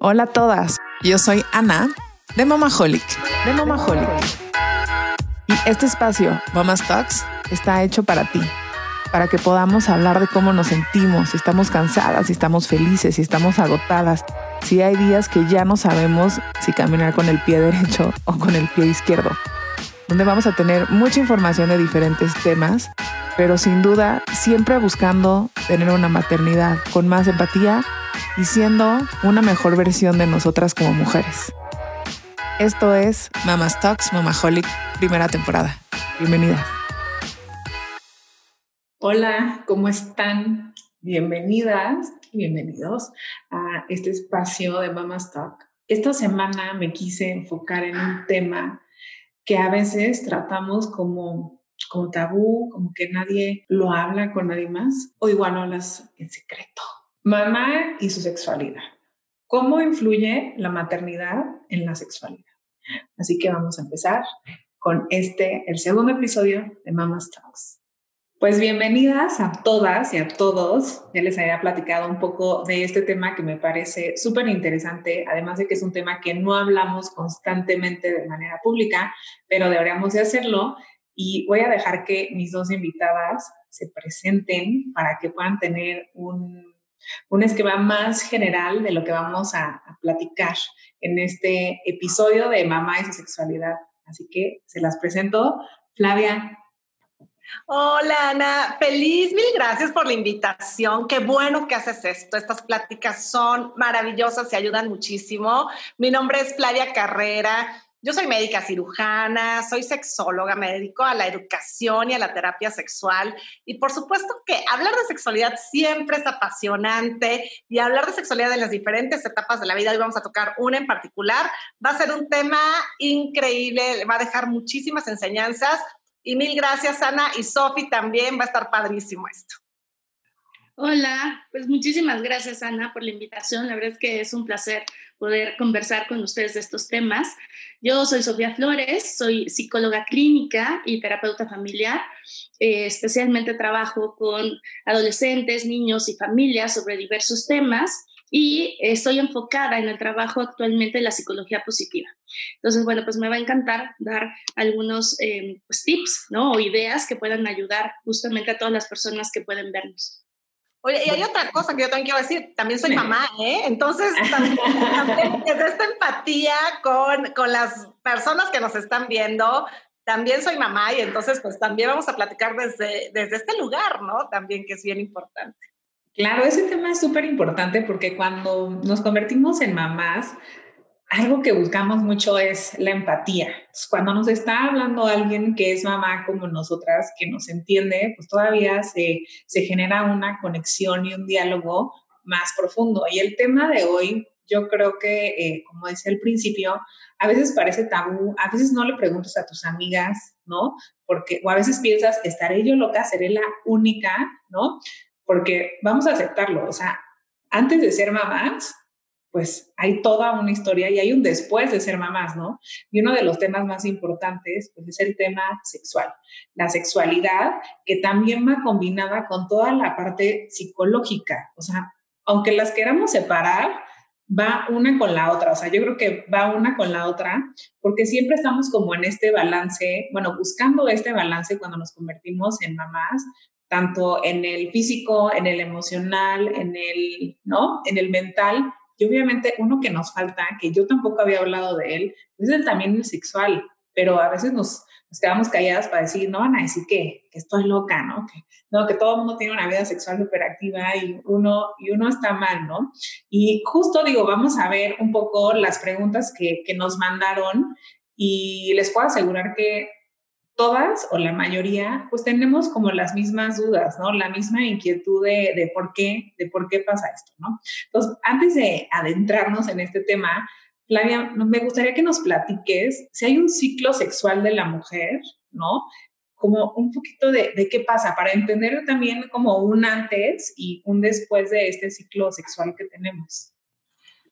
Hola a todas, yo soy Ana de Mamaholic. De Mamaholic. Y este espacio, Mama's Talks, está hecho para ti, para que podamos hablar de cómo nos sentimos, si estamos cansadas, si estamos felices, si estamos agotadas, si hay días que ya no sabemos si caminar con el pie derecho o con el pie izquierdo, donde vamos a tener mucha información de diferentes temas, pero sin duda siempre buscando tener una maternidad con más empatía y siendo una mejor versión de nosotras como mujeres. Esto es Mama's Talks Mamaholic, primera temporada. Bienvenidas. Hola, ¿cómo están? Bienvenidas bienvenidos a este espacio de Mama's Talk. Esta semana me quise enfocar en un tema que a veces tratamos como, como tabú, como que nadie lo habla con nadie más, o igual hablas en secreto Mamá y su sexualidad. ¿Cómo influye la maternidad en la sexualidad? Así que vamos a empezar con este, el segundo episodio de Mama's Talks. Pues bienvenidas a todas y a todos. Ya les había platicado un poco de este tema que me parece súper interesante, además de que es un tema que no hablamos constantemente de manera pública, pero deberíamos de hacerlo. Y voy a dejar que mis dos invitadas se presenten para que puedan tener un un esquema más general de lo que vamos a, platicar en este episodio de Mamá y su sexualidad. Así que se las presento. Flavia. Hola Ana, feliz, mil gracias por la invitación. Qué bueno que haces esto. Estas pláticas son maravillosas y ayudan muchísimo. Mi nombre es Flavia Carrera. Yo soy médica cirujana, soy sexóloga, me dedico a la educación y a la terapia sexual. Y por supuesto que hablar de sexualidad siempre es apasionante y hablar de sexualidad en las diferentes etapas de la vida, hoy vamos a tocar una en particular, va a ser un tema increíble, va a dejar muchísimas enseñanzas. Y mil gracias, Ana y Sofi, también va a estar padrísimo esto. Hola, pues muchísimas gracias Ana por la invitación. La verdad es que es un placer poder conversar con ustedes de estos temas. Yo soy Sofía Flores, soy psicóloga clínica y terapeuta familiar. Eh, especialmente trabajo con adolescentes, niños y familias sobre diversos temas y estoy enfocada en el trabajo actualmente de la psicología positiva. Entonces, bueno, pues me va a encantar dar algunos eh, pues, tips ¿no? o ideas que puedan ayudar justamente a todas las personas que pueden vernos. Oye, y hay otra cosa que yo también quiero decir, también soy mamá, ¿eh? Entonces, también, también esta empatía con, con las personas que nos están viendo, también soy mamá y entonces pues también vamos a platicar desde, desde este lugar, ¿no? También que es bien importante. Claro, ese tema es súper importante porque cuando nos convertimos en mamás, algo que buscamos mucho es la empatía. cuando nos está hablando alguien que es mamá como nosotras, que nos entiende, pues todavía se, se genera una conexión y un diálogo más profundo. Y el tema de hoy, yo creo que, eh, como decía al principio, a veces parece tabú, a veces no le preguntas a tus amigas, ¿no? Porque, o a veces piensas, estaré yo loca, seré la única, ¿no? Porque vamos a aceptarlo, o sea, antes de ser mamás, pues hay toda una historia y hay un después de ser mamás, ¿no? Y uno de los temas más importantes, pues es el tema sexual, la sexualidad que también va combinada con toda la parte psicológica, o sea, aunque las queramos separar, va una con la otra, o sea, yo creo que va una con la otra, porque siempre estamos como en este balance, bueno, buscando este balance cuando nos convertimos en mamás, tanto en el físico, en el emocional, en el, ¿no? En el mental, y obviamente uno que nos falta, que yo tampoco había hablado de él, es el también el sexual, pero a veces nos, quedamos calladas para decir, no van a decir que, estoy loca, ¿no? Que, no, que todo el mundo tiene una vida sexual superactiva y uno, y uno está mal, ¿no? Y justo digo, vamos a ver un poco las preguntas que nos mandaron y les puedo asegurar que todas o la mayoría, pues tenemos como las mismas dudas, ¿no? La misma inquietud de, de, por qué, de por qué pasa esto, ¿no? Entonces, antes de adentrarnos en este tema, Flavia, me gustaría que nos platiques si hay un ciclo sexual de la mujer, ¿no? Como un poquito de, de qué pasa, para entender también como un antes y un después de este ciclo sexual que tenemos.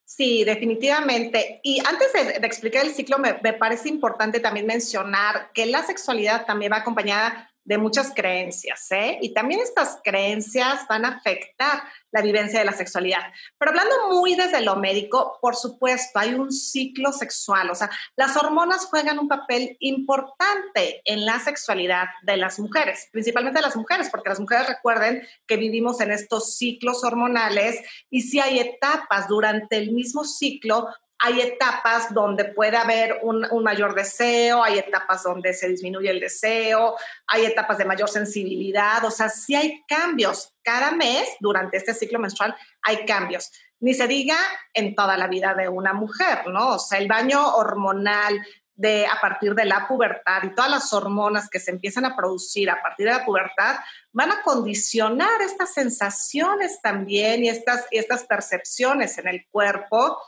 Sí, definitivamente. Y antes de, explicar el ciclo, me, parece importante también mencionar que la sexualidad también va acompañada de muchas creencias, ¿eh? Y también estas creencias van a afectar la vivencia de la sexualidad. Pero hablando muy desde lo médico, por supuesto, hay un ciclo sexual, o sea, las hormonas juegan un papel importante en la sexualidad de las mujeres, principalmente de las mujeres, porque las mujeres recuerden que vivimos en estos ciclos hormonales y si hay etapas durante el mismo ciclo hay etapas donde puede haber un, mayor deseo, hay etapas donde se disminuye el deseo, hay etapas de mayor sensibilidad, o sea, sí hay cambios. Cada mes, durante este ciclo menstrual, hay cambios. Ni se diga en toda la vida de una mujer, ¿no? O sea, el baño hormonal de a partir de la pubertad y todas las hormonas que se empiezan a producir a partir de la pubertad van a condicionar estas sensaciones también y estas, y estas percepciones en el cuerpo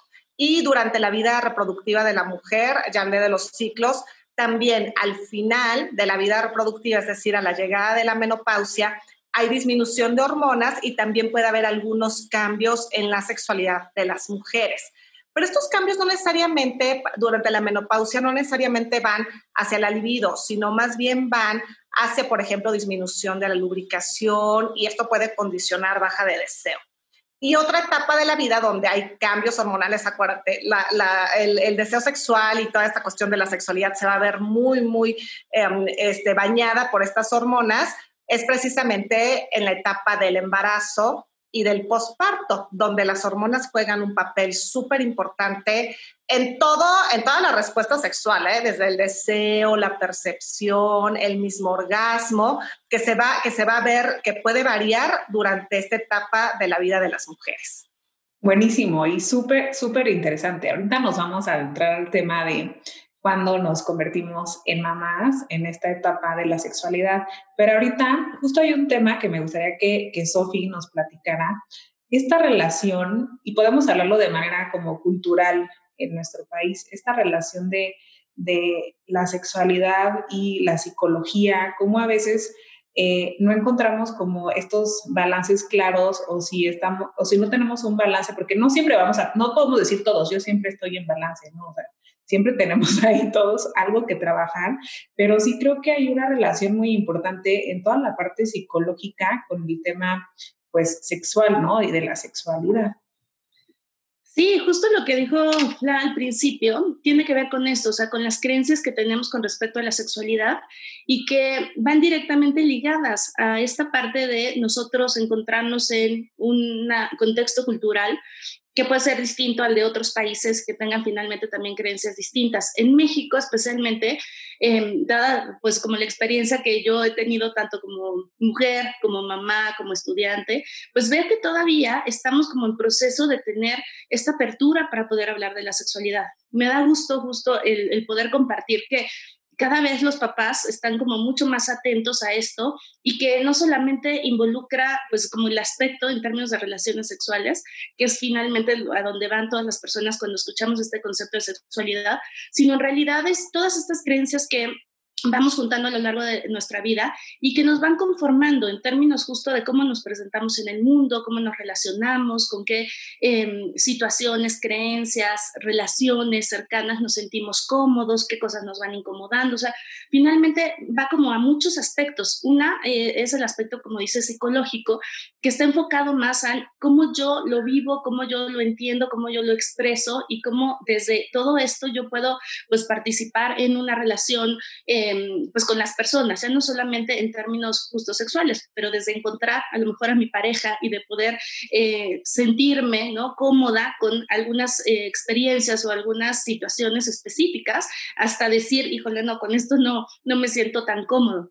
y durante la vida reproductiva de la mujer, ya hablé de los ciclos, también al final de la vida reproductiva, es decir, a la llegada de la menopausia, hay disminución de hormonas y también puede haber algunos cambios en la sexualidad de las mujeres. Pero estos cambios no necesariamente, durante la menopausia, no necesariamente van hacia la libido, sino más bien van hacia, por ejemplo, disminución de la lubricación y esto puede condicionar baja de deseo. Y otra etapa de la vida donde hay cambios hormonales, acuérdate, el, deseo sexual y toda esta cuestión de la sexualidad se va a ver muy, muy em, este, bañada por estas hormonas, es precisamente en la etapa del embarazo y del posparto, donde las hormonas juegan un papel súper importante en todo, en toda la respuesta sexual, ¿eh? desde el deseo, la percepción, el mismo orgasmo, que se va, que se va a ver, que puede variar durante esta etapa de la vida de las mujeres. Buenísimo y súper, súper interesante. Ahorita nos vamos a entrar al tema de cuando nos convertimos en mamás en esta etapa de la sexualidad. Pero ahorita justo hay un tema que me gustaría que, que Sofi nos platicara. Esta relación, y podemos hablarlo de manera como cultural en nuestro país, esta relación de, de la sexualidad y la psicología, cómo a veces eh, no encontramos como estos balances claros o si estamos o si no tenemos un balance porque no siempre vamos a no podemos decir todos yo siempre estoy en balance no o sea, siempre tenemos ahí todos algo que trabajar, pero sí creo que hay una relación muy importante en toda la parte psicológica con el tema pues sexual, ¿no? Y de la sexualidad. Sí, justo lo que dijo Fla al principio tiene que ver con esto, o sea, con las creencias que tenemos con respecto a la sexualidad y que van directamente ligadas a esta parte de nosotros encontrarnos en un contexto cultural que puede ser distinto al de otros países que tengan finalmente también creencias distintas. En México especialmente, em, dada pues como la experiencia que yo he tenido tanto como mujer, como mamá, como estudiante, pues veo que todavía estamos como en proceso de tener esta apertura para poder hablar de la sexualidad. Me da gusto justo el poder compartir que cada vez los papás están como mucho más atentos a esto y que no solamente involucra pues como el aspecto en términos de relaciones sexuales, que es finalmente a donde van todas las personas cuando escuchamos este concepto de sexualidad, sino en realidad es todas estas creencias que vamos juntando a lo largo de nuestra vida y que nos van conformando en términos justo de cómo nos presentamos en el mundo, cómo nos relacionamos, con qué em, situaciones, creencias, relaciones cercanas nos sentimos cómodos, qué cosas nos van incomodando. O sea, finalmente va como a muchos aspectos. Una eh, es el aspecto, como dice, psicológico, que está enfocado más a cómo yo lo vivo, cómo yo lo entiendo, cómo yo lo expreso y cómo desde todo esto yo puedo pues participar en una relación. Eh, Em, pues con las personas, ya no solamente en términos justo sexuales, pero desde encontrar a lo mejor a mi pareja y de poder eh, sentirme ¿no? cómoda con algunas eh, experiencias o algunas situaciones específicas, hasta decir, híjole, no, con esto no, no me siento tan cómodo.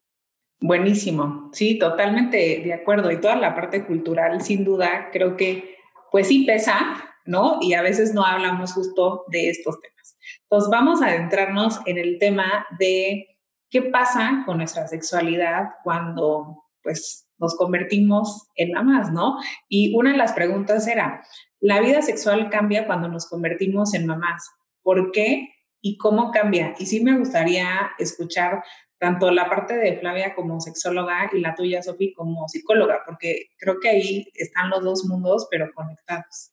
Buenísimo, sí, totalmente de acuerdo. Y toda la parte cultural, sin duda, creo que pues sí pesa, ¿no? Y a veces no hablamos justo de estos temas. Entonces vamos a adentrarnos en el tema de ¿Qué pasa con nuestra sexualidad cuando pues nos convertimos en mamás, ¿no? Y una de las preguntas era, ¿la vida sexual cambia cuando nos convertimos en mamás? ¿Por qué y cómo cambia? Y sí me gustaría escuchar tanto la parte de Flavia como sexóloga y la tuya, Sofi, como psicóloga, porque creo que ahí están los dos mundos, pero conectados.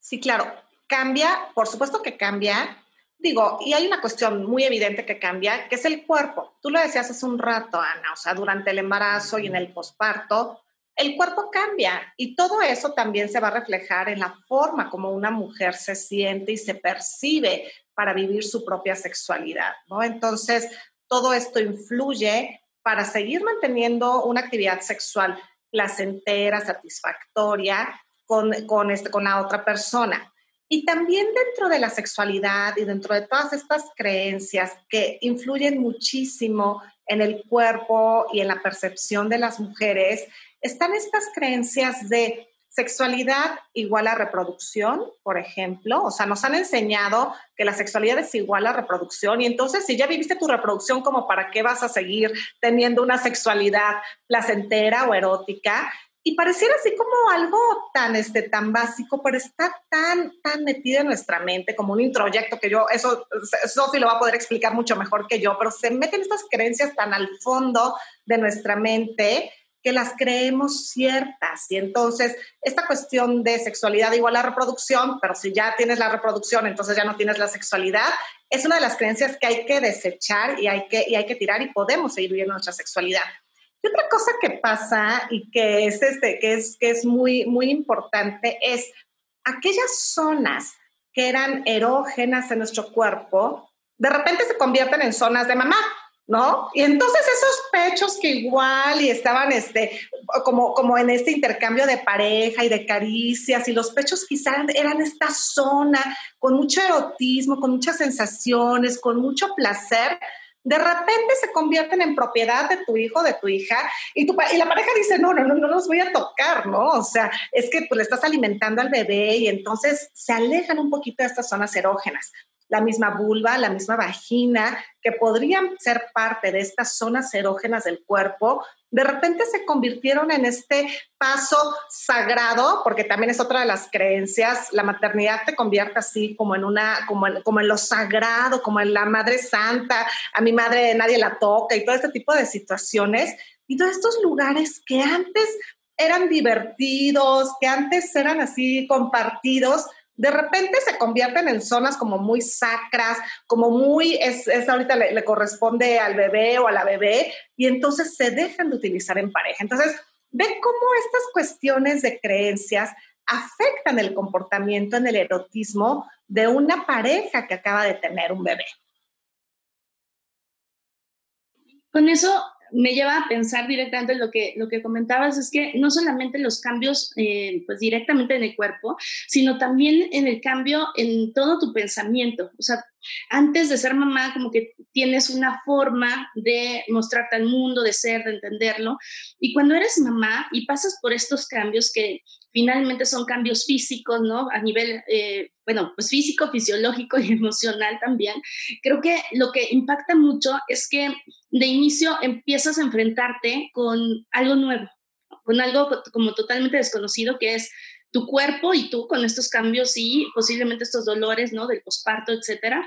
Sí, claro. Cambia, por supuesto que cambia, digo, y hay una cuestión muy evidente que cambia, que es el cuerpo. Tú lo decías hace un rato, Ana, o sea, durante el embarazo y en el posparto, el cuerpo cambia y todo eso también se va a reflejar en la forma como una mujer se siente y se percibe para vivir su propia sexualidad, ¿no? Entonces, todo esto influye para seguir manteniendo una actividad sexual placentera, satisfactoria con, con, este, con la otra persona. Y también dentro de la sexualidad y dentro de todas estas creencias que influyen muchísimo en el cuerpo y en la percepción de las mujeres, están estas creencias de sexualidad igual a reproducción, por ejemplo. O sea, nos han enseñado que la sexualidad es igual a reproducción y entonces si ya viviste tu reproducción, como para qué vas a seguir teniendo una sexualidad placentera o erótica. Y pareciera así como algo tan, este, tan básico, pero está tan, tan metido en nuestra mente como un introyecto que yo, eso Sofi lo va a poder explicar mucho mejor que yo, pero se meten estas creencias tan al fondo de nuestra mente que las creemos ciertas. Y entonces, esta cuestión de sexualidad igual a reproducción, pero si ya tienes la reproducción, entonces ya no tienes la sexualidad, es una de las creencias que hay que desechar y hay que, y hay que tirar y podemos seguir viviendo nuestra sexualidad. Y otra cosa que pasa y que es, este, que es, que es muy, muy importante es aquellas zonas que eran erógenas en nuestro cuerpo, de repente se convierten en zonas de mamá. ¿no? Y entonces esos pechos que igual y estaban este, como, como en este intercambio de pareja y de caricias y los pechos quizás eran esta zona con mucho erotismo, con muchas sensaciones, con mucho placer, de repente se convierten en propiedad de tu hijo, de tu hija, y, tu, y la pareja dice, no, no, no, no los voy a tocar, ¿no? O sea, es que pues, le estás alimentando al bebé y entonces se alejan un poquito de estas zonas erógenas la misma vulva, la misma vagina, que podrían ser parte de estas zonas erógenas del cuerpo, de repente se convirtieron en este paso sagrado, porque también es otra de las creencias, la maternidad te convierte así como en una, como en, como en lo sagrado, como en la Madre Santa, a mi madre nadie la toca y todo este tipo de situaciones. Y todos estos lugares que antes eran divertidos, que antes eran así compartidos, de repente se convierten en zonas como muy sacras, como muy, es, ahorita le, corresponde al bebé o a la bebé, y entonces se dejan de utilizar en pareja. Entonces, ve cómo estas cuestiones de creencias afectan el comportamiento en el erotismo de una pareja que acaba de tener un bebé. Con eso me lleva a pensar directamente en lo que, lo que comentabas, es que no solamente los cambios eh, pues directamente en el cuerpo, sino también en el cambio en todo tu pensamiento. O sea, antes de ser mamá, como que tienes una forma de mostrarte al mundo, de ser, de entenderlo. Y cuando eres mamá y pasas por estos cambios que finalmente son cambios físicos, ¿no? A nivel, eh, bueno, pues físico, fisiológico y emocional también. Creo que lo que impacta mucho es que de inicio empiezas a enfrentarte con algo nuevo, con algo como totalmente desconocido que es tu cuerpo y tú con estos cambios y posiblemente estos dolores, ¿no? Del posparto, etcétera.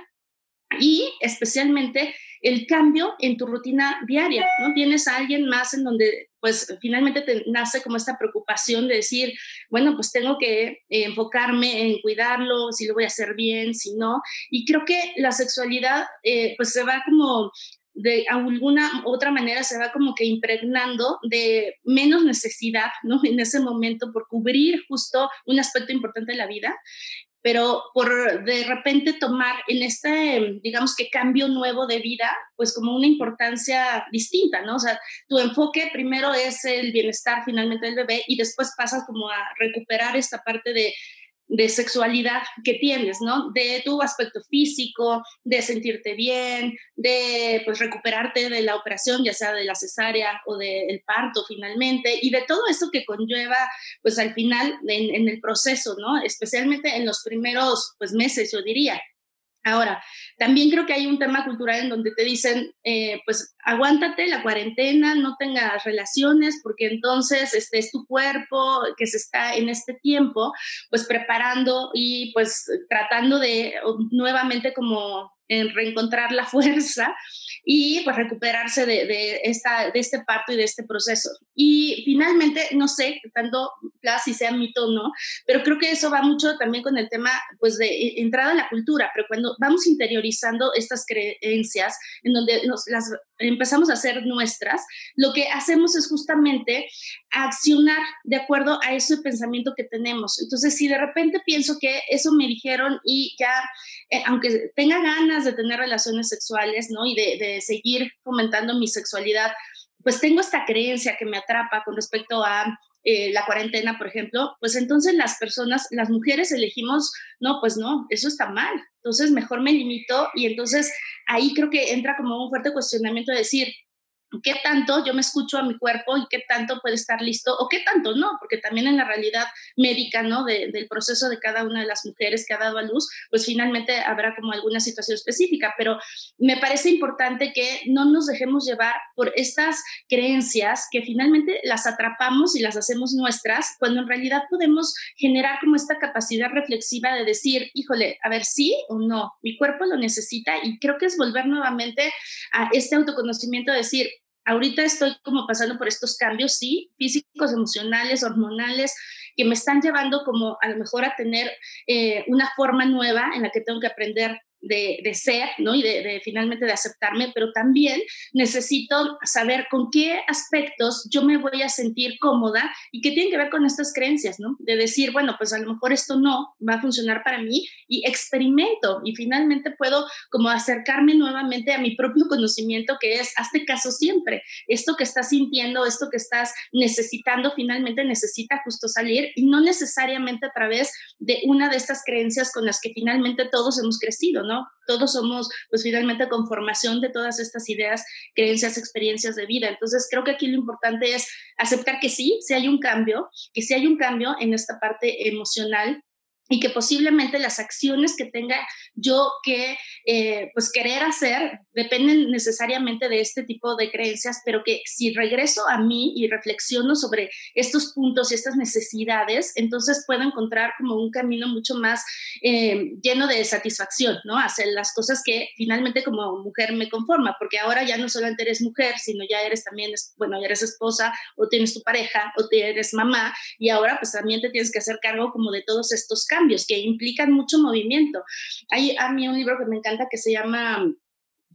Y especialmente el cambio en tu rutina diaria, ¿no? Tienes a alguien más en donde pues finalmente te nace como esta preocupación de decir, bueno, pues tengo que enfocarme en cuidarlo, si lo voy a hacer bien, si no. Y creo que la sexualidad eh, pues se va como de alguna otra manera se va como que impregnando de menos necesidad, ¿no? En ese momento por cubrir justo un aspecto importante de la vida pero por de repente tomar en este, digamos que cambio nuevo de vida, pues como una importancia distinta, ¿no? O sea, tu enfoque primero es el bienestar finalmente del bebé y después pasas como a recuperar esta parte de de sexualidad que tienes, ¿no? De tu aspecto físico, de sentirte bien, de pues recuperarte de la operación, ya sea de la cesárea o del parto finalmente, y de todo eso que conlleva pues al final en, en el proceso, ¿no? Especialmente en los primeros pues meses, yo diría. Ahora, también creo que hay un tema cultural en donde te dicen, eh, pues aguántate la cuarentena, no tengas relaciones, porque entonces este es tu cuerpo que se está en este tiempo, pues preparando y pues tratando de nuevamente como reencontrar la fuerza y pues recuperarse de, esta, de este parto y de este proceso. Y finalmente, no sé tanto si sea mito o pero creo que eso va mucho también con el tema pues de e, entrada en la cultura, pero cuando vamos interiorizando estas creencias en donde nos las empezamos a hacer nuestras, lo que hacemos es justamente accionar de acuerdo a ese pensamiento que tenemos. Entonces, si de repente pienso que eso me dijeron y ya, eh, aunque tenga ganas de tener relaciones sexuales, ¿no? Y de, seguir fomentando mi sexualidad, pues tengo esta creencia que me atrapa con respecto a eh, la cuarentena, por ejemplo, pues entonces las personas, las mujeres elegimos, no, pues no, eso está mal. Entonces mejor me limito y entonces ahí creo que entra como un fuerte cuestionamiento de decir, qué tanto yo me escucho a mi cuerpo y qué tanto puede estar listo o qué tanto no, porque también en la realidad médica, ¿no? del proceso de cada una de las mujeres que ha dado a luz, pues finalmente habrá como alguna situación específica, pero me parece importante que no nos dejemos llevar por estas creencias que finalmente las atrapamos y las hacemos nuestras, cuando en realidad podemos generar como esta capacidad reflexiva de decir, híjole, a ver, sí o no, mi cuerpo lo necesita y creo que es volver nuevamente a este autoconocimiento de decir, ahorita estoy como pasando por estos cambios, sí, físicos, emocionales, hormonales, que me están llevando como a lo mejor a tener eh, una forma nueva en la que tengo que aprender de, ser, ¿no? Y de, finalmente de aceptarme, pero también necesito saber con qué aspectos yo me voy a sentir cómoda y qué tienen que ver con estas creencias, ¿no? De decir, bueno, pues a lo mejor esto no va a funcionar para mí y experimento y finalmente puedo como acercarme nuevamente a mi propio conocimiento que es, hazte caso siempre, esto que estás sintiendo, esto que estás necesitando, finalmente necesita justo salir y no necesariamente a través de una de estas creencias con las que finalmente todos hemos crecido, Todos somos, pues finalmente, conformación de todas estas ideas, creencias, experiencias de vida. Entonces, creo que aquí lo importante es aceptar que sí, si hay un cambio, que sí hay un cambio en esta parte emocional y que posiblemente las acciones que tenga yo que eh, pues querer hacer dependen necesariamente de este tipo de creencias, pero que si regreso a mí y reflexiono sobre estos puntos y estas necesidades, entonces puedo encontrar como un camino mucho más eh, lleno de satisfacción, ¿no? Hacer las cosas que finalmente como mujer me conforma, porque ahora ya no solamente eres mujer, sino ya eres también, bueno, ya eres esposa o tienes tu pareja o eres mamá y ahora pues también te tienes que hacer cargo como de todos estos cambios cambios que implican mucho movimiento. Hay a mí un libro que me encanta que se llama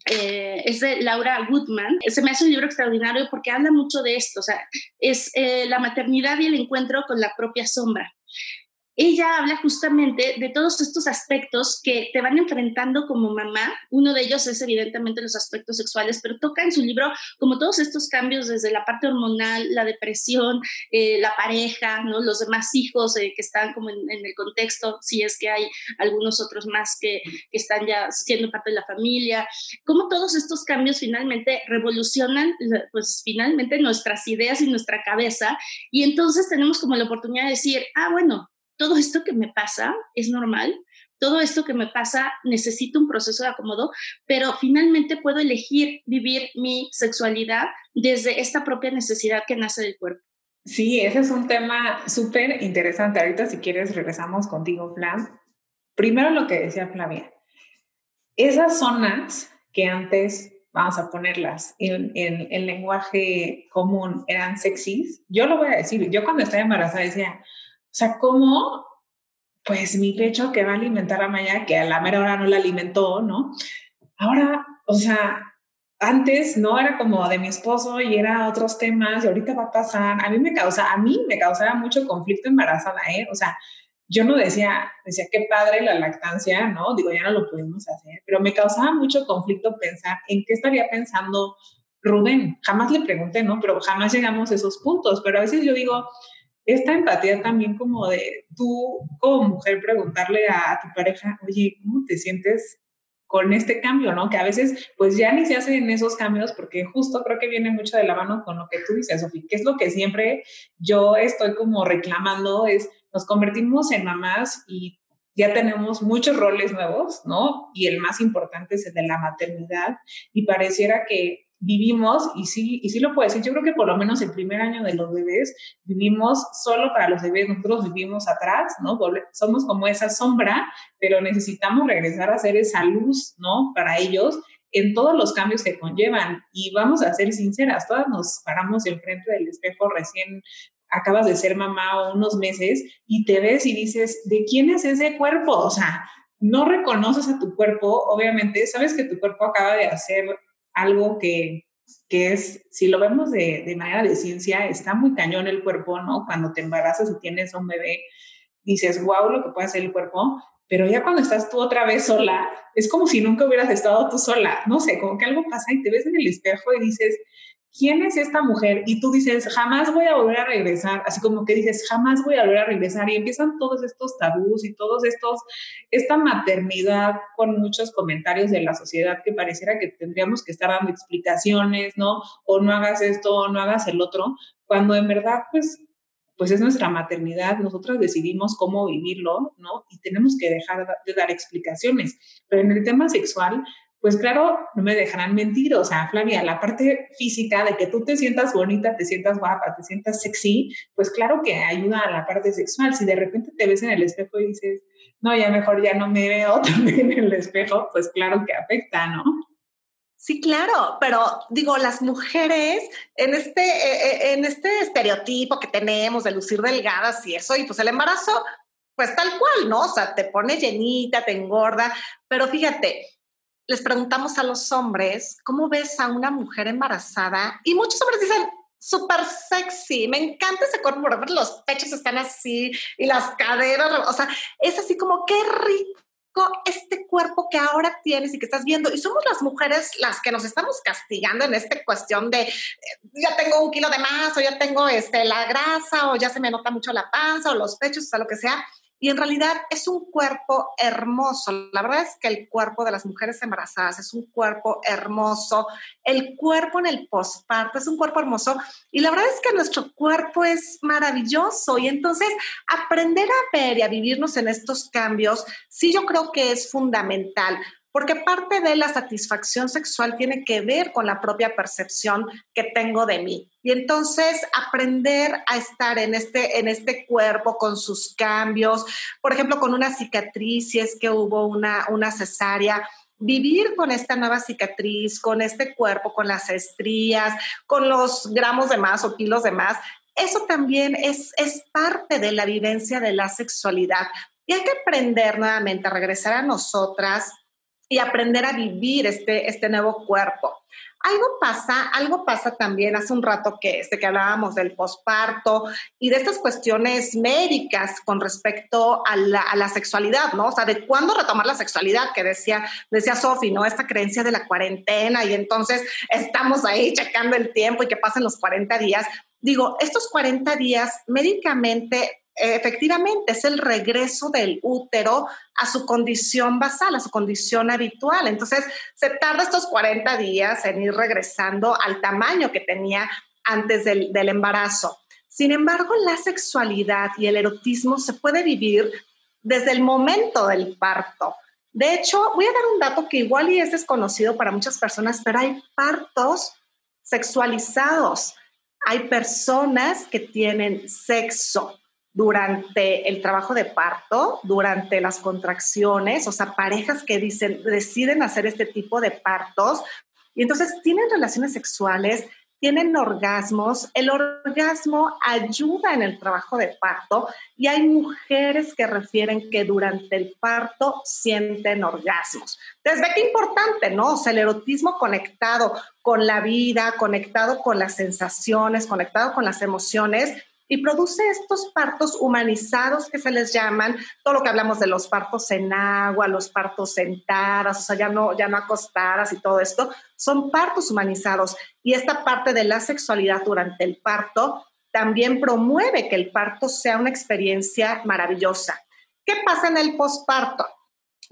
eh, es de Laura Goodman. Se me hace un libro extraordinario porque habla mucho de esto, o sea, es eh, la maternidad y el encuentro con la propia sombra ella habla justamente de todos estos aspectos que te van enfrentando como mamá. Uno de ellos es evidentemente los aspectos sexuales, pero toca en su libro como todos estos cambios desde la parte hormonal, la depresión, eh, la pareja, ¿no? los demás hijos eh, que están como en, el contexto, si es que hay algunos otros más que, que están ya siendo parte de la familia, cómo todos estos cambios finalmente revolucionan, pues finalmente nuestras ideas y nuestra cabeza, y entonces tenemos como la oportunidad de decir, ah, bueno, todo esto que me pasa es normal, todo esto que me pasa necesita un proceso de acomodo, pero finalmente puedo elegir vivir mi sexualidad desde esta propia necesidad que nace del cuerpo. Sí, ese es un tema súper interesante. Ahorita si quieres regresamos contigo, Flam. Primero lo que decía Flavia, esas zonas que antes, vamos a ponerlas en, en, lenguaje común, eran sexys, yo lo voy a decir, yo cuando estaba embarazada decía, o sea, ¿cómo? Pues mi pecho que va a alimentar a Maya, que a la mera hora no la alimentó, ¿no? Ahora, o sea, antes no era como de mi esposo y era otros temas y ahorita va a pasar. A mí me causa, a mí me causaba mucho conflicto embarazada, ¿eh? O sea, yo no decía, decía, qué padre la lactancia, ¿no? Digo, ya no lo pudimos hacer, pero me causaba mucho conflicto pensar en qué estaría pensando Rubén. Jamás le pregunté, ¿no? Pero jamás llegamos a esos puntos. Pero a veces yo digo, esta empatía también como de tú como mujer preguntarle a tu pareja, oye, ¿cómo te sientes con este cambio, no? Que a veces pues ya ni se hacen esos cambios porque justo creo que viene mucho de la mano con lo que tú dices, Sofía, que es lo que siempre yo estoy como reclamando, es nos convertimos en mamás y ya tenemos muchos roles nuevos, ¿no? Y el más importante es el de la maternidad y pareciera que vivimos, y sí, y sí lo puedo decir, yo creo que por lo menos el primer año de los bebés vivimos solo para los bebés, nosotros vivimos atrás, ¿no? Somos como esa sombra, pero necesitamos regresar a ser esa luz, ¿no? Para ellos. en todos los cambios que conllevan. Y vamos a ser sinceras, todas nos paramos enfrente del espejo recién acabas de ser mamá o unos meses y te ves y dices, ¿de quién es ese cuerpo? O sea, no reconoces a tu cuerpo, obviamente, sabes que tu cuerpo acaba de hacer algo que, que es, si lo vemos de, de, manera de ciencia, está muy cañón el cuerpo, ¿no? Cuando te embarazas y tienes un bebé, dices, wow, lo que puede hacer el cuerpo, pero ya cuando estás tú otra vez sola, es como si nunca hubieras estado tú sola, no sé, como que algo pasa y te ves en el espejo y dices, ¿quién es esta mujer? Y tú dices, jamás voy a volver a regresar, así como que dices, jamás voy a volver a regresar. Y empiezan todos estos tabús y todos estos, esta maternidad con muchos comentarios de la sociedad que pareciera que tendríamos que estar dando explicaciones, ¿no? O no hagas esto, o no hagas el otro, cuando en verdad, pues, pues es nuestra maternidad, nosotros decidimos cómo vivirlo, ¿no? Y tenemos que dejar de dar explicaciones. Pero en el tema sexual, pues claro, no me dejarán mentir, o sea, Flavia, la parte física de que tú te sientas bonita, te sientas guapa, te sientas sexy, pues claro que ayuda a la parte sexual. Si de repente te ves en el espejo y dices, no, ya mejor ya no me veo también en el espejo, pues claro que afecta, ¿no? Sí, claro, pero digo, las mujeres en este, eh, eh, en este estereotipo que tenemos de lucir delgadas y eso, y pues el embarazo, pues tal cual, ¿no? O sea, te pone llenita, te engorda, pero fíjate, les preguntamos a los hombres, ¿cómo ves a una mujer embarazada? Y muchos hombres dicen, súper sexy, me encanta ese cuerpo, los pechos están así y las caderas, o sea, es así como, qué rico este cuerpo que ahora tienes y que estás viendo. Y somos las mujeres las que nos estamos castigando en esta cuestión de eh, ya tengo un kilo de más o ya tengo este, la grasa o ya se me nota mucho la panza o los pechos, o sea, lo que sea. Y en realidad es un cuerpo hermoso. La verdad es que el cuerpo de las mujeres embarazadas es un cuerpo hermoso. El cuerpo en el posparto es un cuerpo hermoso. Y la verdad es que nuestro cuerpo es maravilloso. Y entonces aprender a ver y a vivirnos en estos cambios, sí yo creo que es fundamental porque parte de la satisfacción sexual tiene que ver con la propia percepción que tengo de mí. Y entonces aprender a estar en este, en este cuerpo con sus cambios, por ejemplo, con una cicatriz, si es que hubo una, una cesárea, vivir con esta nueva cicatriz, con este cuerpo, con las estrías, con los gramos de más o kilos de más, eso también es, es parte de la vivencia de la sexualidad. Y hay que aprender nuevamente a regresar a nosotras, y aprender a vivir este, este nuevo cuerpo. Algo pasa, algo pasa también hace un rato que, este, que hablábamos del posparto y de estas cuestiones médicas con respecto a la, sexualidad, ¿no? O sea, de cuándo retomar la sexualidad, que decía, decía Sofi, ¿no? Esta creencia de la cuarentena y entonces estamos ahí checando el tiempo y que pasen los 40 días. Digo, estos 40 días médicamente efectivamente es el regreso del útero a su condición basal, a su condición habitual. Entonces, se tarda estos 40 días en ir regresando al tamaño que tenía antes del, embarazo. Sin embargo, la sexualidad y el erotismo se puede vivir desde el momento del parto. De hecho, voy a dar un dato que igual y es desconocido para muchas personas, pero hay partos sexualizados. Hay personas que tienen sexo durante el trabajo de parto, durante las contracciones, o sea, parejas que dicen, deciden hacer este tipo de partos y entonces tienen relaciones sexuales, tienen orgasmos, el orgasmo ayuda en el trabajo de parto y hay mujeres que refieren que durante el parto sienten orgasmos. Entonces, ve qué importante, ¿no? O sea, el erotismo conectado con la vida, conectado con las sensaciones, conectado con las emociones, y produce estos partos humanizados que se les llaman, todo lo que hablamos de los partos en agua, los partos sentadas, o sea, ya no, ya no acostadas y todo esto, son partos humanizados. Y esta parte de la sexualidad durante el parto también promueve que el parto sea una experiencia maravillosa. ¿Qué pasa en el posparto?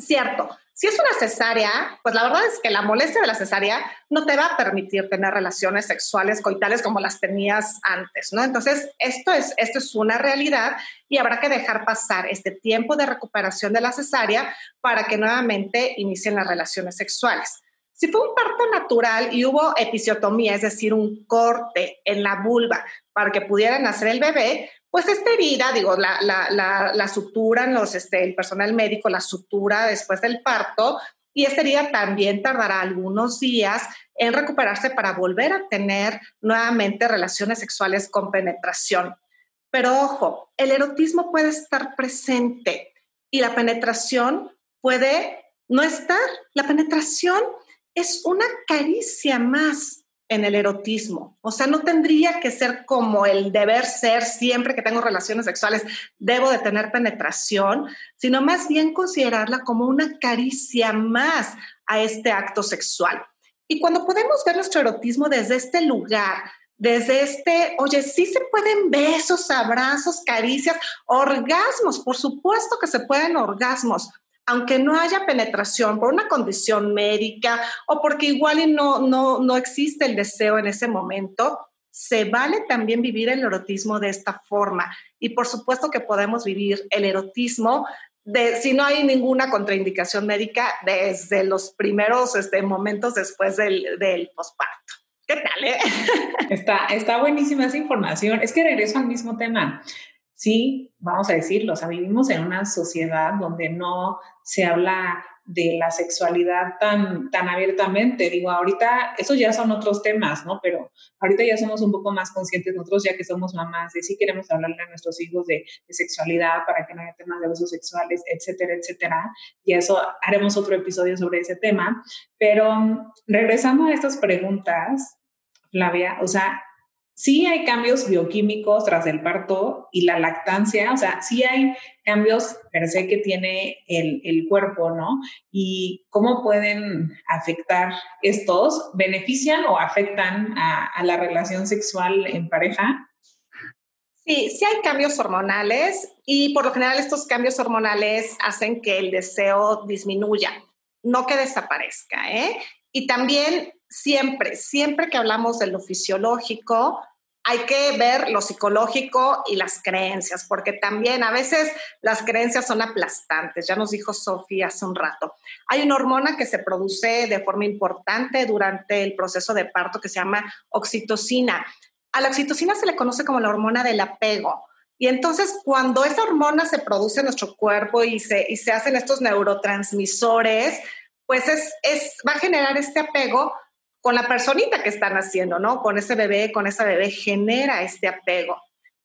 Cierto, si es una cesárea, pues la verdad es que la molestia de la cesárea no te va a permitir tener relaciones sexuales coitales como las tenías antes, ¿no? Entonces, esto es, esto es una realidad y habrá que dejar pasar este tiempo de recuperación de la cesárea para que nuevamente inicien las relaciones sexuales. Si fue un parto natural y hubo episiotomía, es decir, un corte en la vulva para que pudiera nacer el bebé, pues esta herida, digo, la, la, la, la suturan los, este, el personal médico, la sutura después del parto, y esta herida también tardará algunos días en recuperarse para volver a tener nuevamente relaciones sexuales con penetración. Pero ojo, el erotismo puede estar presente y la penetración puede no estar. La penetración es una caricia más en el erotismo. O sea, no tendría que ser como el deber ser siempre que tengo relaciones sexuales, debo de tener penetración, sino más bien considerarla como una caricia más a este acto sexual. Y cuando podemos ver nuestro erotismo desde este lugar, desde este, oye, sí se pueden besos, abrazos, caricias, orgasmos, por supuesto que se pueden orgasmos, aunque no haya penetración por una condición médica o porque igual no, no, no existe el deseo en ese momento, se vale también vivir el erotismo de esta forma. Y por supuesto que podemos vivir el erotismo de, si no hay ninguna contraindicación médica desde los primeros este, momentos después del, del posparto. ¿Qué tal? Eh? Está, está buenísima esa información. Es que regreso al mismo tema sí, vamos a decirlo, o sea, vivimos en una sociedad donde no se habla de la sexualidad tan, tan abiertamente. Digo, ahorita, esos ya son otros temas, ¿no? Pero ahorita ya somos un poco más conscientes nosotros, ya que somos mamás, de si queremos hablarle a nuestros hijos de, de sexualidad para que no haya temas de abusos sexuales, etcétera, etcétera. Y eso haremos otro episodio sobre ese tema. Pero regresando a estas preguntas, Flavia, o sea, sí hay cambios bioquímicos tras el parto y la lactancia, o sea, sí hay cambios per se que tiene el, cuerpo, ¿no? Y cómo pueden afectar estos, benefician o afectan a, la relación sexual en pareja. Sí, sí hay cambios hormonales y por lo general estos cambios hormonales hacen que el deseo disminuya, no que desaparezca, ¿eh? Y también siempre, siempre que hablamos de lo fisiológico, hay que ver lo psicológico y las creencias, porque también a veces las creencias son aplastantes. Ya nos dijo Sofía hace un rato. Hay una hormona que se produce de forma importante durante el proceso de parto que se llama oxitocina. A la oxitocina se le conoce como la hormona del apego. Y entonces cuando esa hormona se produce en nuestro cuerpo y se, y se hacen estos neurotransmisores, pues es, es, va a generar este apego con la personita que están haciendo, ¿no? Con ese bebé, con esa bebé, genera este apego.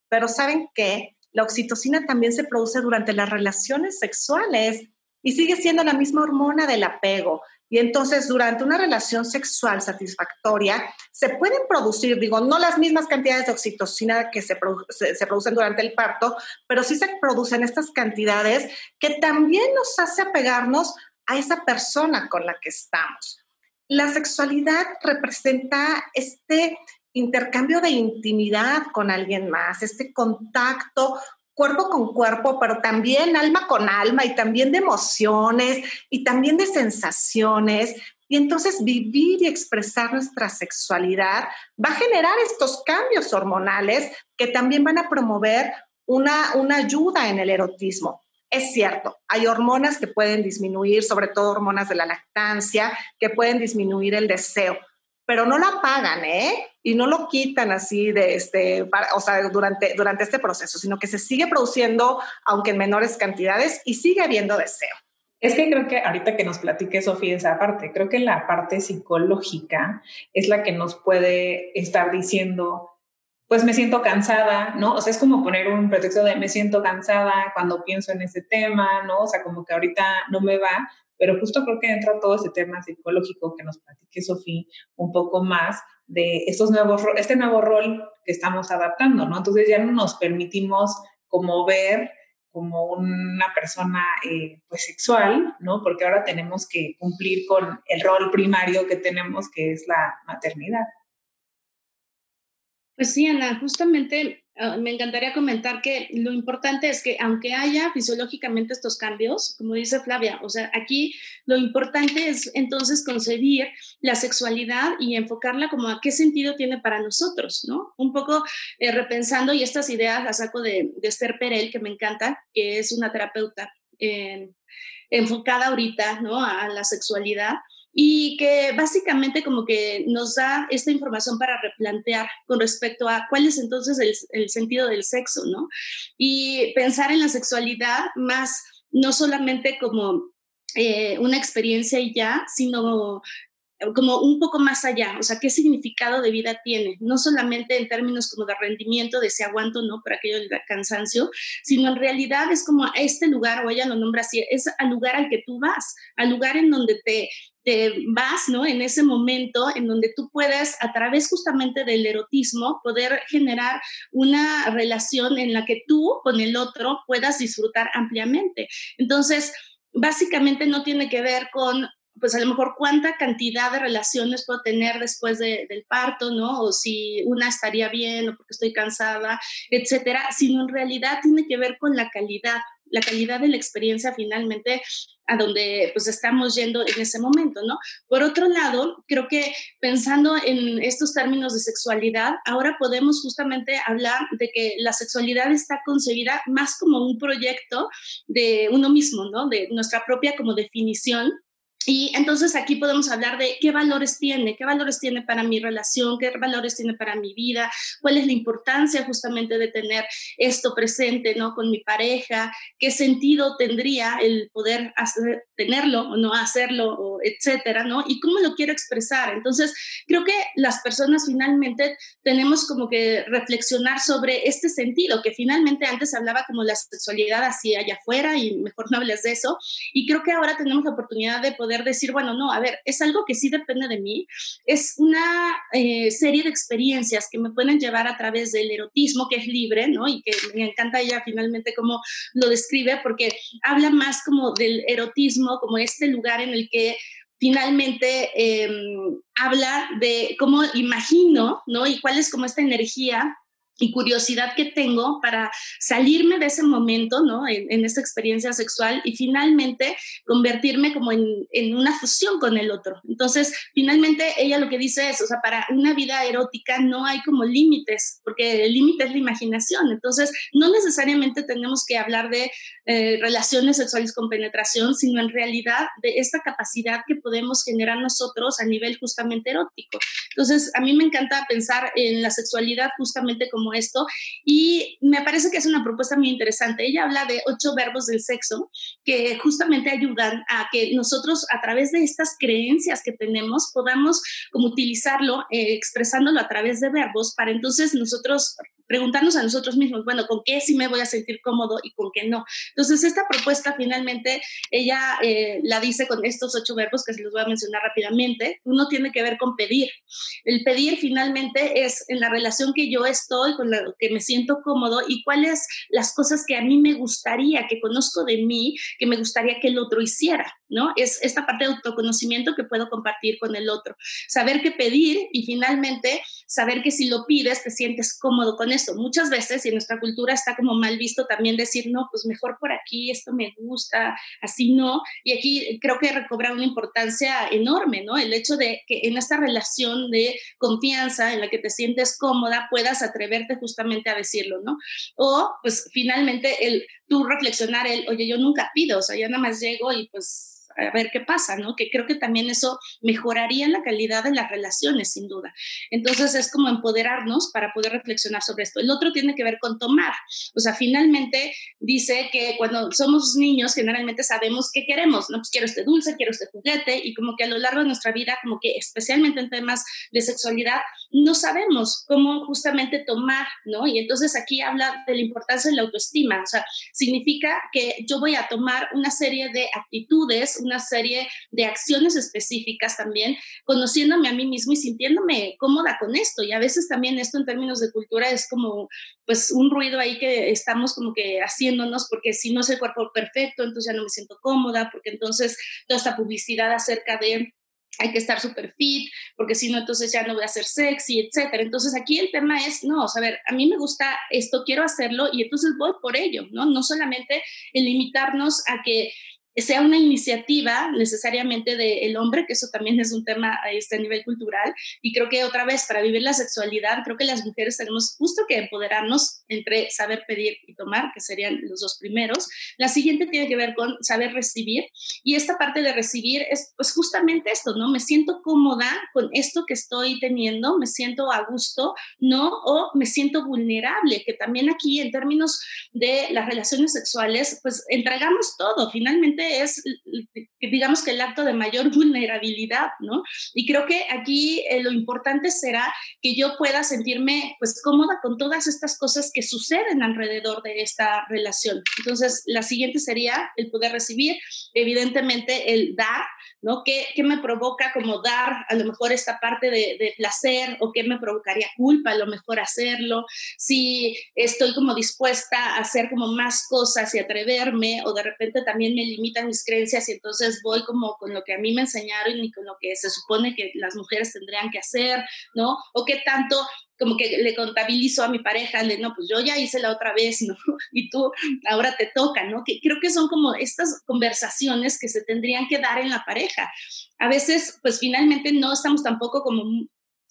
Pero ¿saben qué? La oxitocina también se produce durante las relaciones sexuales y sigue siendo la misma hormona del apego. Y entonces, durante una relación sexual satisfactoria, se pueden producir, digo, no las mismas cantidades de oxitocina que se, producen durante el parto, pero sí se producen estas cantidades que también nos hace apegarnos a esa persona con la que estamos. La sexualidad representa este intercambio de intimidad con alguien más, este contacto cuerpo con cuerpo, pero también alma con alma y también de emociones y también de sensaciones. Y entonces vivir y expresar nuestra sexualidad va a generar estos cambios hormonales que también van a promover una, una ayuda en el erotismo. Es cierto, hay hormonas que pueden disminuir, sobre todo hormonas de la lactancia, que pueden disminuir el deseo, pero no la apagan, ¿eh? Y no lo quitan así de este, o sea, durante, durante este proceso, sino que se sigue produciendo, aunque en menores cantidades, y sigue habiendo deseo. Es que creo que ahorita que nos platique Sofía esa parte, creo que la parte psicológica es la que nos puede estar diciendo pues me siento cansada, ¿no? O sea, es como poner un pretexto de me siento cansada cuando pienso en ese tema, ¿no? O sea, como que ahorita no me va, pero justo creo que entra todo ese tema psicológico que nos platique Sofía un poco más de estos nuevos, este nuevo rol que estamos adaptando, ¿no? Entonces ya no nos permitimos como ver como una persona eh, pues sexual, ¿no? Porque ahora tenemos que cumplir con el rol primario que tenemos, que es la maternidad. Pues sí, Ana, justamente ah, me encantaría comentar que lo importante es que aunque haya fisiológicamente estos cambios, como dice Flavia, o sea, aquí lo importante es entonces concebir la sexualidad y enfocarla como a qué sentido tiene para nosotros, ¿no? Un poco eh, repensando, y estas ideas las saco de, Esther Perel, que me encanta, que es una terapeuta eh, enfocada ahorita, ¿no? A la sexualidad y que básicamente como que nos da esta información para replantear con respecto a cuál es entonces el, sentido del sexo, ¿no? Y pensar en la sexualidad más, no solamente como eh, una experiencia y ya, sino como un poco más allá, o sea, qué significado de vida tiene, no solamente en términos como de rendimiento, de si aguanto no por aquello del cansancio, sino en realidad es como a este lugar, o ella lo nombra así, es al lugar al que tú vas, al lugar en donde te, te vas, ¿no? En ese momento en donde tú puedes, a través justamente del erotismo, poder generar una relación en la que tú con el otro puedas disfrutar ampliamente. Entonces, básicamente no tiene que ver con pues a lo mejor cuánta cantidad de relaciones puedo tener después del parto, ¿no? O si una estaría bien o porque estoy cansada, etcétera, sino en realidad tiene que ver con la calidad, la calidad de la experiencia finalmente a donde pues estamos yendo en ese momento, ¿no? Por otro lado, creo que pensando en estos términos de sexualidad, ahora podemos justamente hablar de que la sexualidad está concebida más como un proyecto de uno mismo, ¿no? De nuestra propia como definición y entonces aquí podemos hablar de qué valores tiene, qué valores tiene para mi relación, qué valores tiene para mi vida, cuál es la importancia justamente de tener esto presente, ¿no? Con mi pareja, qué sentido tendría el poder hacer, tenerlo o no hacerlo, o etcétera, ¿no? Y cómo lo quiero expresar. Entonces, creo que las personas finalmente tenemos como que reflexionar sobre este sentido, que finalmente antes hablaba como la sexualidad así allá afuera y mejor no hables de eso. Y creo que ahora tenemos la oportunidad de poder decir, bueno, no, a ver, es algo que sí depende de mí, es una eh, serie de experiencias que me pueden llevar a través del erotismo, que es libre, ¿no? Y que me encanta ella finalmente cómo lo describe, porque habla más como del erotismo, como este lugar en el que finalmente em, habla de cómo imagino, ¿no? Y cuál es como esta energía y curiosidad que tengo para salirme de ese momento, ¿no? En, esta experiencia sexual y finalmente convertirme como en, en, una fusión con el otro. Entonces, finalmente ella lo que dice es, o sea, para una vida erótica no hay como límites, porque el límite es la imaginación. Entonces, no necesariamente tenemos que hablar de eh, relaciones sexuales con penetración, sino en realidad de esta capacidad que podemos generar nosotros a nivel justamente erótico. Entonces, a mí me encanta pensar en la sexualidad justamente como esto. Y me parece que es una propuesta muy interesante. Ella habla de ocho verbos del sexo que justamente ayudan a que nosotros a través de estas creencias que tenemos podamos como utilizarlo, eh, expresándolo a través de verbos para entonces nosotros preguntarnos a nosotros mismos, bueno, ¿con qué sí me voy a sentir cómodo y con qué no? Entonces, esta propuesta finalmente, ella eh, la dice con estos ocho verbos que se los voy a mencionar rápidamente. Uno tiene que ver con pedir. El pedir finalmente es en la relación que yo estoy, con la que me siento cómodo y cuáles las cosas que a mí me gustaría, que conozco de mí, que me gustaría que el otro hiciera, ¿no? Es esta parte de autoconocimiento que puedo compartir con el otro. Saber qué pedir y finalmente saber que si lo pides te sientes cómodo con eso. Muchas veces, y en nuestra cultura está como mal visto también decir, no, pues mejor por aquí, esto me gusta, así no. Y aquí creo que recobra una importancia enorme, ¿no? El hecho de que en esta relación de confianza en la que te sientes cómoda puedas atreverte justamente a decirlo, ¿no? O pues finalmente el tú reflexionar el, oye, yo nunca pido, o sea, yo nada más llego y pues a ver qué pasa, ¿no? Que creo que también eso mejoraría la calidad de las relaciones, sin duda. Entonces es como empoderarnos para poder reflexionar sobre esto. El otro tiene que ver con tomar. O sea, finalmente dice que cuando somos niños generalmente sabemos qué queremos, ¿no? Pues quiero este dulce, quiero este juguete y como que a lo largo de nuestra vida, como que especialmente en temas de sexualidad, no sabemos cómo justamente tomar, ¿no? Y entonces aquí habla de la importancia de la autoestima. O sea, significa que yo voy a tomar una serie de actitudes, una serie de acciones específicas también, conociéndome a mí mismo y sintiéndome cómoda con esto. Y a veces también esto en términos de cultura es como pues un ruido ahí que estamos como que haciéndonos porque si no es el cuerpo perfecto, entonces ya no me siento cómoda, porque entonces toda esta publicidad acerca de hay que estar súper fit, porque si no, entonces ya no voy a ser sexy, etcétera. Entonces aquí el tema es, no, a ver, a mí me gusta esto, quiero hacerlo y entonces voy por ello, ¿no? No solamente el limitarnos a que sea una iniciativa necesariamente del hombre, que eso también es un tema a este nivel cultural. Y creo que otra vez, para vivir la sexualidad, creo que las mujeres tenemos justo que empoderarnos entre saber pedir y tomar, que serían los dos primeros. La siguiente tiene que ver con saber recibir. Y esta parte de recibir es pues justamente esto, ¿no? Me siento cómoda con esto que estoy teniendo, me siento a gusto, ¿no? O me siento vulnerable, que también aquí en términos de las relaciones sexuales, pues entregamos todo. Finalmente es, digamos que el acto de mayor vulnerabilidad, ¿no? Y creo que aquí eh, lo importante será que yo pueda sentirme pues cómoda con todas estas cosas que suceden alrededor de esta relación. Entonces, la siguiente sería el poder recibir, evidentemente el dar, ¿no? ¿Qué, qué me provoca como dar a lo mejor esta parte de, placer o qué me provocaría culpa a lo mejor hacerlo? Si estoy como dispuesta a hacer como más cosas y atreverme o de repente también me limitan mis creencias y entonces voy como con lo que a mí me enseñaron y con lo que se supone que las mujeres tendrían que hacer, ¿no? O qué tanto como que le contabilizo a mi pareja, de no, pues yo ya hice la otra vez, ¿no? Y tú ahora te toca, ¿no? Que creo que son como estas conversaciones que se tendrían que dar en la pareja. A veces, pues finalmente no estamos tampoco como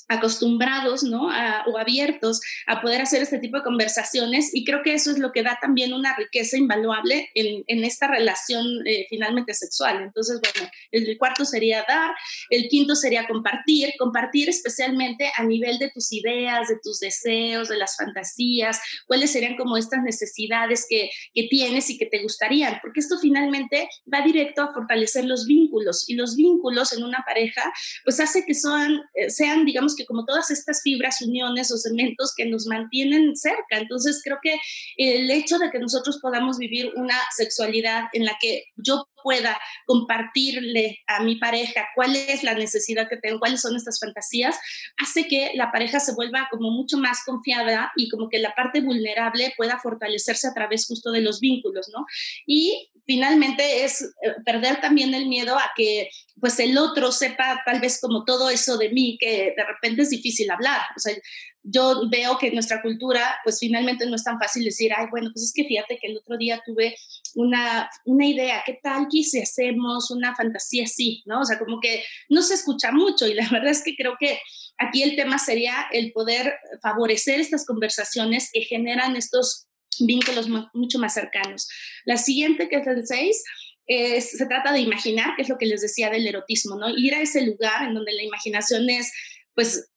acostumbrados ¿no? o abiertos a poder hacer este tipo de conversaciones y creo que eso es lo que da también una riqueza invaluable en, esta relación eh, finalmente sexual. Entonces, bueno, el cuarto sería dar, el quinto sería compartir, compartir especialmente a nivel de tus ideas, de tus deseos, de las fantasías, cuáles serían como estas necesidades que, que tienes y que te gustarían, porque esto finalmente va directo a fortalecer los vínculos y los vínculos en una pareja pues hace que son, eh, sean, digamos, que como todas estas fibras, uniones o cementos que nos mantienen cerca. Entonces creo que el hecho de que nosotros podamos vivir una sexualidad en la que yo pueda compartirle a mi pareja cuál es la necesidad que tengo, cuáles son estas fantasías, hace que la pareja se vuelva como mucho más confiada y como que la parte vulnerable pueda fortalecerse a través justo de los vínculos, ¿no? Y finalmente es eh, perder también el miedo a que pues el otro sepa tal vez como todo eso de mí que de repente es difícil hablar. O sea, yo veo que en nuestra cultura, pues finalmente no es tan fácil decir, ay, bueno, pues es que fíjate que el otro día tuve una, una idea, ¿qué tal que si hacemos una fantasía así? ¿No? O sea, como que no se escucha mucho y la verdad es que creo que aquí el tema sería el poder favorecer estas conversaciones que generan estos vínculos mucho más cercanos. La siguiente, que es el 6, se trata de imaginar, que es lo que les decía del erotismo, ¿no? Ir a ese lugar en donde la imaginación es, pues,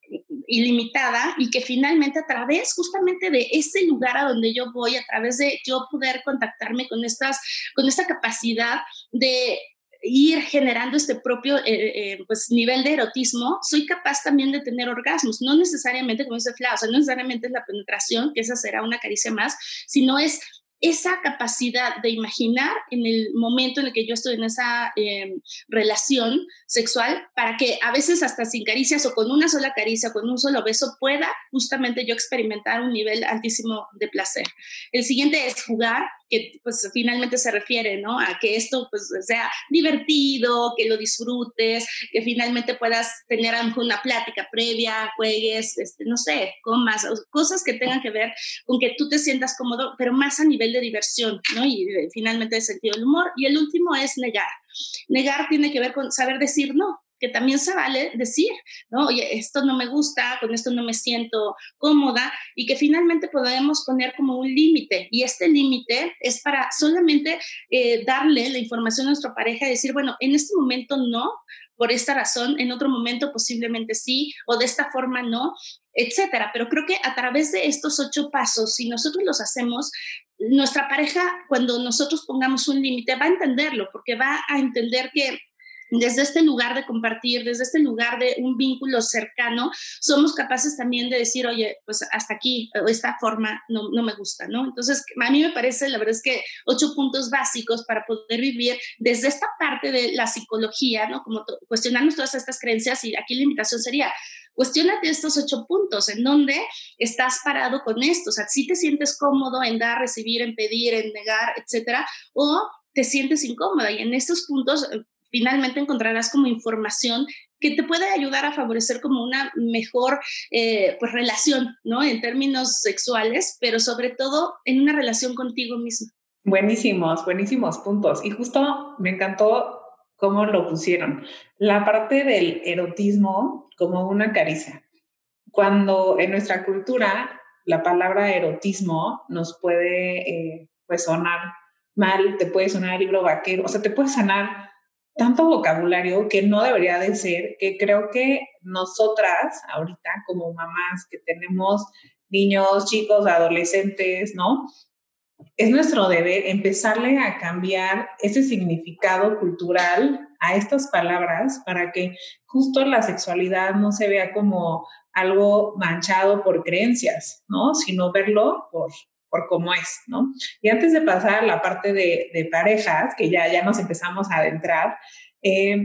ilimitada y que finalmente a través justamente de ese lugar a donde yo voy, a través de yo poder contactarme con estas, con esta capacidad de ir generando este propio eh, eh, pues, nivel de erotismo, soy capaz también de tener orgasmos. No necesariamente, como dice Fla, o sea, no necesariamente es la penetración, que esa será una caricia más, sino es esa capacidad de imaginar en el momento en el que yo estoy en esa em, relación sexual para que a veces hasta sin caricias o con una sola caricia, con un solo beso, pueda justamente yo experimentar un nivel altísimo de placer. El siguiente es jugar, que pues finalmente se refiere, ¿no? A que esto pues sea divertido, que lo disfrutes, que finalmente puedas tener una plática previa, juegues, este, no sé, comas, cosas que tengan que ver con que tú te sientas cómodo, pero más a nivel de diversión, ¿no? Y eh, finalmente de sentido del humor. Y el último es negar. Negar tiene que ver con saber decir no, que también se vale decir, ¿no? Oye, esto no me gusta, con esto no me siento cómoda y que finalmente podemos poner como un límite y este límite es para solamente eh, darle la información a nuestra pareja y decir, bueno, en este momento no, por esta razón, en otro momento posiblemente sí, o de esta forma no, etcétera. Pero creo que a través de estos ocho pasos, si nosotros los hacemos, nuestra pareja, cuando nosotros pongamos un límite, va a entenderlo, porque va a entender que desde este lugar de compartir, desde este lugar de un vínculo cercano, somos capaces también de decir, oye, pues hasta aquí, esta forma no, no, me gusta, ¿no? Entonces, a mí me parece, la verdad es que ocho puntos básicos para poder vivir desde esta parte de la psicología, ¿no? Como cuestionarnos todas estas creencias y aquí la invitación sería, cuestionate estos ocho puntos, en dónde estás parado con esto, o sea, si te sientes cómodo en dar, recibir, en pedir, en negar, etcétera, o te sientes incómoda y en estos puntos finalmente encontrarás como información que te puede ayudar a favorecer como una mejor eh, pues, relación, ¿no? En términos sexuales, pero sobre todo en una relación contigo mismo. Buenísimos, buenísimos puntos. Y justo me encantó cómo lo pusieron. La parte del erotismo como una caricia. Cuando en nuestra cultura la palabra erotismo nos puede eh, pues sonar mal, te puede sonar libro vaquero, o sea, te puede sonar tanto vocabulario que no debería de ser, que creo que nosotras ahorita como mamás que tenemos niños, chicos, adolescentes, ¿no? es nuestro deber empezarle a cambiar ese significado cultural a estas palabras para que justo la sexualidad no se vea como algo manchado por creencias, ¿no? Sino verlo por, por cómo es, ¿no? Y antes de pasar a la parte de, parejas, que ya, ya nos empezamos a adentrar, eh,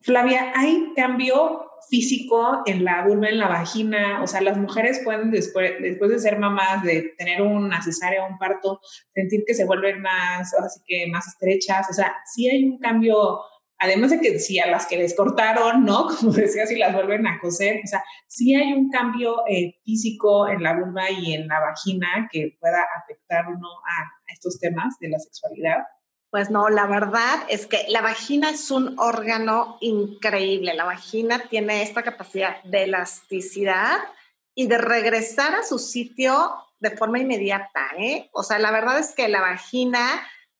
Flavia, ¿hay cambio físico en la vulva, en la vagina? O sea, las mujeres pueden después, después de ser mamás, de tener una cesárea o un parto, sentir que se vuelven más, así que más estrechas. O sea, sí hay un cambio, además de que si a las que les cortaron, ¿no? Como decía, si las vuelven a coser, o sea, sí hay un cambio eh, físico en la vulva y en la vagina que pueda afectar uno a estos temas de la sexualidad. Pues no, la verdad es que la vagina es un órgano increíble. La vagina tiene esta capacidad de elasticidad y de regresar a su sitio de forma inmediata. ¿eh? O sea, la verdad es que la vagina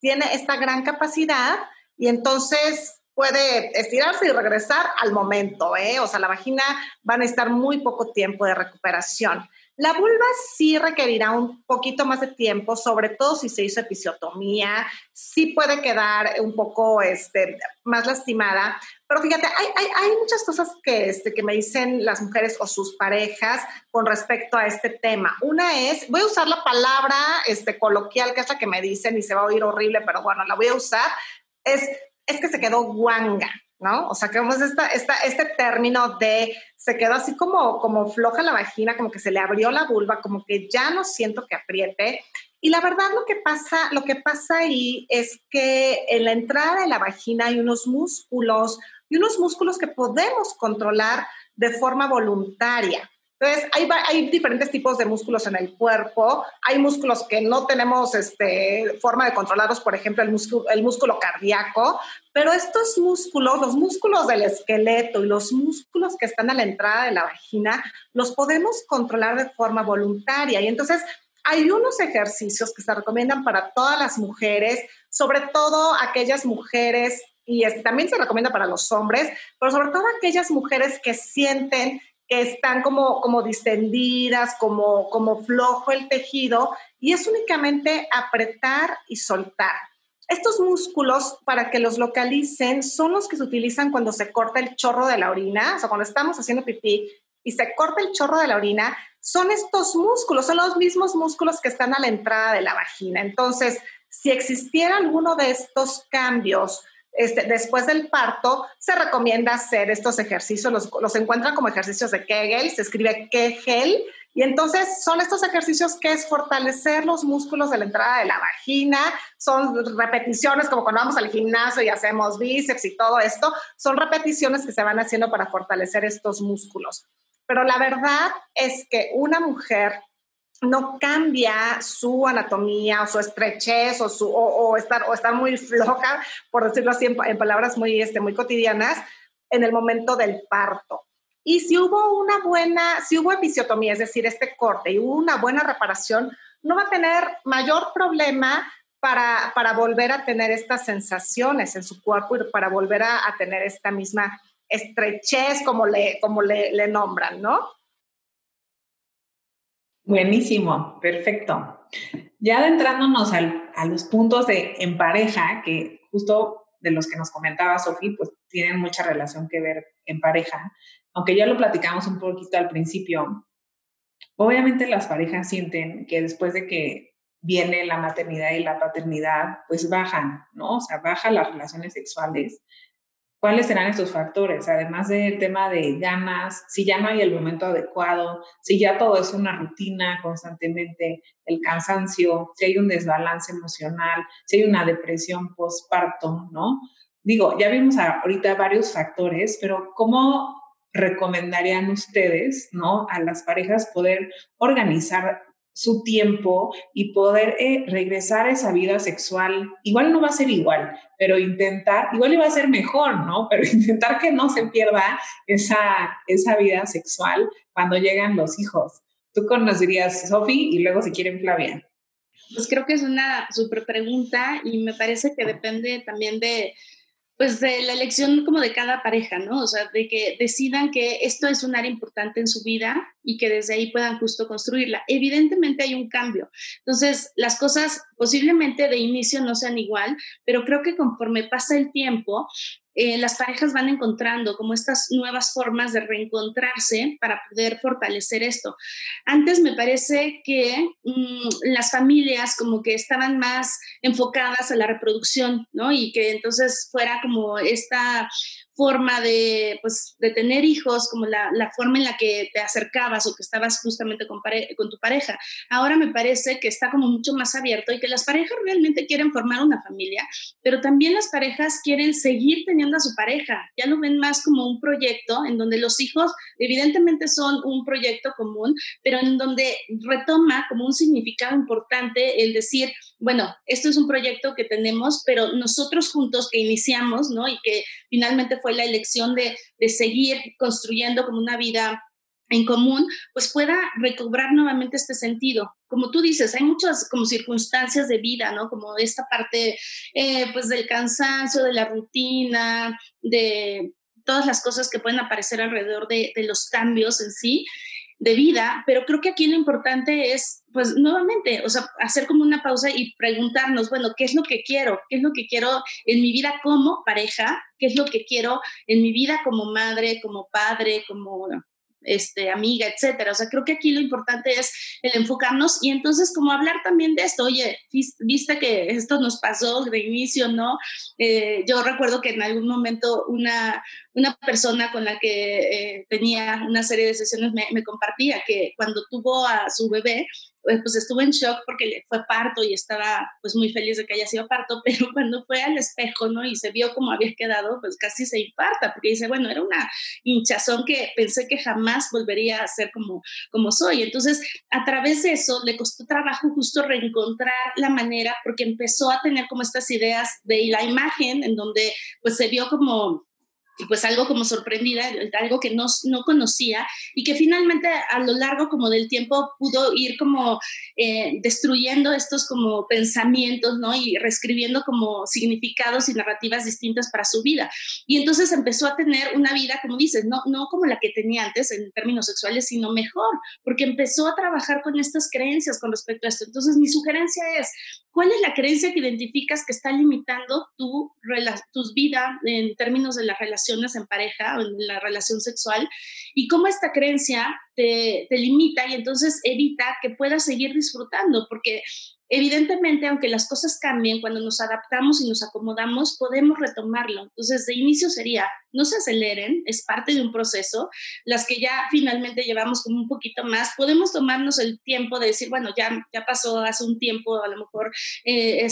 tiene esta gran capacidad y entonces puede estirarse y regresar al momento. ¿eh? O sea, la vagina va a necesitar muy poco tiempo de recuperación. La vulva sí requerirá un poquito más de tiempo, sobre todo si se hizo episiotomía, sí puede quedar un poco este, más lastimada, pero fíjate, hay, muchas cosas que, este, que me dicen las mujeres o sus parejas con respecto a este tema. Una es, voy a usar la palabra este, coloquial, que es la que me dicen y se va a oír horrible, pero bueno, la voy a usar, es, es que se quedó guanga. ¿no? O sea, que vemos este término de se quedó así como, como floja la vagina, como que se le abrió la vulva, como que ya no siento que apriete. Y la verdad lo que pasa, lo que pasa ahí es que en la entrada de la vagina hay unos músculos y unos músculos que podemos controlar de forma voluntaria. Entonces, hay, hay, diferentes tipos de músculos en el cuerpo. Hay músculos que no tenemos este, forma de controlarlos, por ejemplo, el músculo, el músculo cardíaco, pero estos músculos, los músculos del esqueleto y los músculos que están a la entrada de la vagina, los podemos controlar de forma voluntaria. Y entonces, hay unos ejercicios que se recomiendan para todas las mujeres, sobre todo aquellas mujeres, y este, también se recomienda para los hombres, pero sobre todo aquellas mujeres que sienten están como, como distendidas, como, como flojo el tejido, y es únicamente apretar y soltar. Estos músculos, para que los localicen, son los que se utilizan cuando se corta el chorro de la orina, o cuando estamos haciendo pipí y se corta el chorro de la orina, son estos músculos, son los mismos músculos que están a la entrada de la vagina. Entonces, si existiera alguno de estos cambios, este, después del parto, se recomienda hacer estos ejercicios, los, los encuentran como ejercicios de Kegel, se escribe Kegel, y entonces son estos ejercicios que es fortalecer los músculos de la entrada de la vagina, son repeticiones como cuando vamos al gimnasio y hacemos bíceps y todo esto, son repeticiones que se van haciendo para fortalecer estos músculos. Pero la verdad es que una mujer no cambia su anatomía o su estrechez o, su, o, estar, o estar muy floja, por decirlo así en, palabras muy, este, muy cotidianas, en el momento del parto. Y si hubo una buena, si hubo episiotomía, es decir, este corte y una buena reparación, no va a tener mayor problema para, para volver a tener estas sensaciones en su cuerpo y para volver a, tener esta misma estrechez, como le, como le, le nombran, ¿no? Buenísimo, perfecto. Ya adentrándonos a los puntos de en pareja, que justo de los que nos comentaba Sofi, pues tienen mucha relación que ver en pareja, aunque ya lo platicamos un poquito al principio, obviamente las parejas sienten que después de que viene la maternidad y la paternidad, pues bajan, ¿no? O sea, bajan las relaciones sexuales ¿Cuáles serán estos factores? Además del tema de ganas, si ya no hay el momento adecuado, si ya todo es una rutina constantemente, el cansancio, si hay un desbalance emocional, si hay una depresión postparto, ¿no? Digo, ya vimos ahorita varios factores, pero ¿cómo recomendarían ustedes, ¿no? A las parejas poder organizar su tiempo y poder eh, regresar a esa vida sexual. Igual no va a ser igual, pero intentar, igual iba a ser mejor, ¿no? Pero intentar que no se pierda esa, esa vida sexual cuando llegan los hijos. Tú conocerías, Sofi, y luego si quieren, Flavia. Pues creo que es una súper pregunta y me parece que depende también de pues de la elección como de cada pareja, ¿no? O sea, de que decidan que esto es un área importante en su vida y que desde ahí puedan justo construirla. Evidentemente hay un cambio. Entonces, las cosas posiblemente de inicio no sean igual, pero creo que conforme pasa el tiempo, eh, las parejas van encontrando como estas nuevas formas de reencontrarse para poder fortalecer esto. Antes me parece que mm, las familias como que estaban más enfocadas a la reproducción, ¿no? Y que entonces fuera como esta forma de, pues, de tener hijos, como la, la, forma en la que te acercabas o que estabas justamente con, con tu pareja. Ahora me parece que está como mucho más abierto y que las parejas realmente quieren formar una familia, pero también las parejas quieren seguir teniendo a su pareja. Ya lo ven más como un proyecto en donde los hijos evidentemente son un proyecto común, pero en donde retoma como un significado importante el decir, bueno, esto es un proyecto que tenemos, pero nosotros juntos que iniciamos, ¿no? Y que finalmente fue la elección de, de seguir construyendo como una vida en común, pues pueda recobrar nuevamente este sentido. Como tú dices, hay muchas como circunstancias de vida, ¿no? Como esta parte, eh, pues del cansancio, de la rutina, de todas las cosas que pueden aparecer alrededor de, de los cambios en sí de vida, pero creo que aquí lo importante es, pues nuevamente, o sea, hacer como una pausa y preguntarnos, bueno, ¿qué es lo que quiero? ¿Qué es lo que quiero en mi vida como pareja? ¿Qué es lo que quiero en mi vida como madre, como padre, como este, amiga, etcétera. O sea, creo que aquí lo importante es el enfocarnos y entonces como hablar también de esto, oye, viste que esto nos pasó de inicio, ¿no? Eh, yo recuerdo que en algún momento una, una persona con la que eh, tenía una serie de sesiones me, me, compartía que cuando tuvo a su bebé, pues, pues estuvo en shock porque fue parto y estaba pues muy feliz de que haya sido parto, pero cuando fue al espejo, ¿no? Y se vio cómo había quedado, pues casi se infarta, porque dice, bueno, era una hinchazón que pensé que jamás volvería a ser como, como soy. Entonces, a través de eso, le costó trabajo justo reencontrar la manera, porque empezó a tener como estas ideas de la imagen, en donde pues se vio como pues algo como sorprendida, algo que no, no conocía y que finalmente a lo largo como del tiempo pudo ir como eh, destruyendo estos como pensamientos, ¿no? Y reescribiendo como significados y narrativas distintas para su vida. Y entonces empezó a tener una vida, como dices, no, no como la que tenía antes en términos sexuales, sino mejor, porque empezó a trabajar con estas creencias con respecto a esto. Entonces mi sugerencia es, ¿cuál es la creencia que identificas que está limitando tu, tus vidas en términos de la relación? en pareja o en la relación sexual y cómo esta creencia te, te limita y entonces evita que puedas seguir disfrutando, porque Evidentemente, aunque las cosas cambien, cuando nos adaptamos y nos acomodamos, podemos retomarlo. Entonces, de inicio sería, no se aceleren, es parte de un proceso. Las que ya finalmente llevamos como un poquito más, podemos tomarnos el tiempo de decir, bueno, ya, ya pasó hace un tiempo, a lo mejor eh,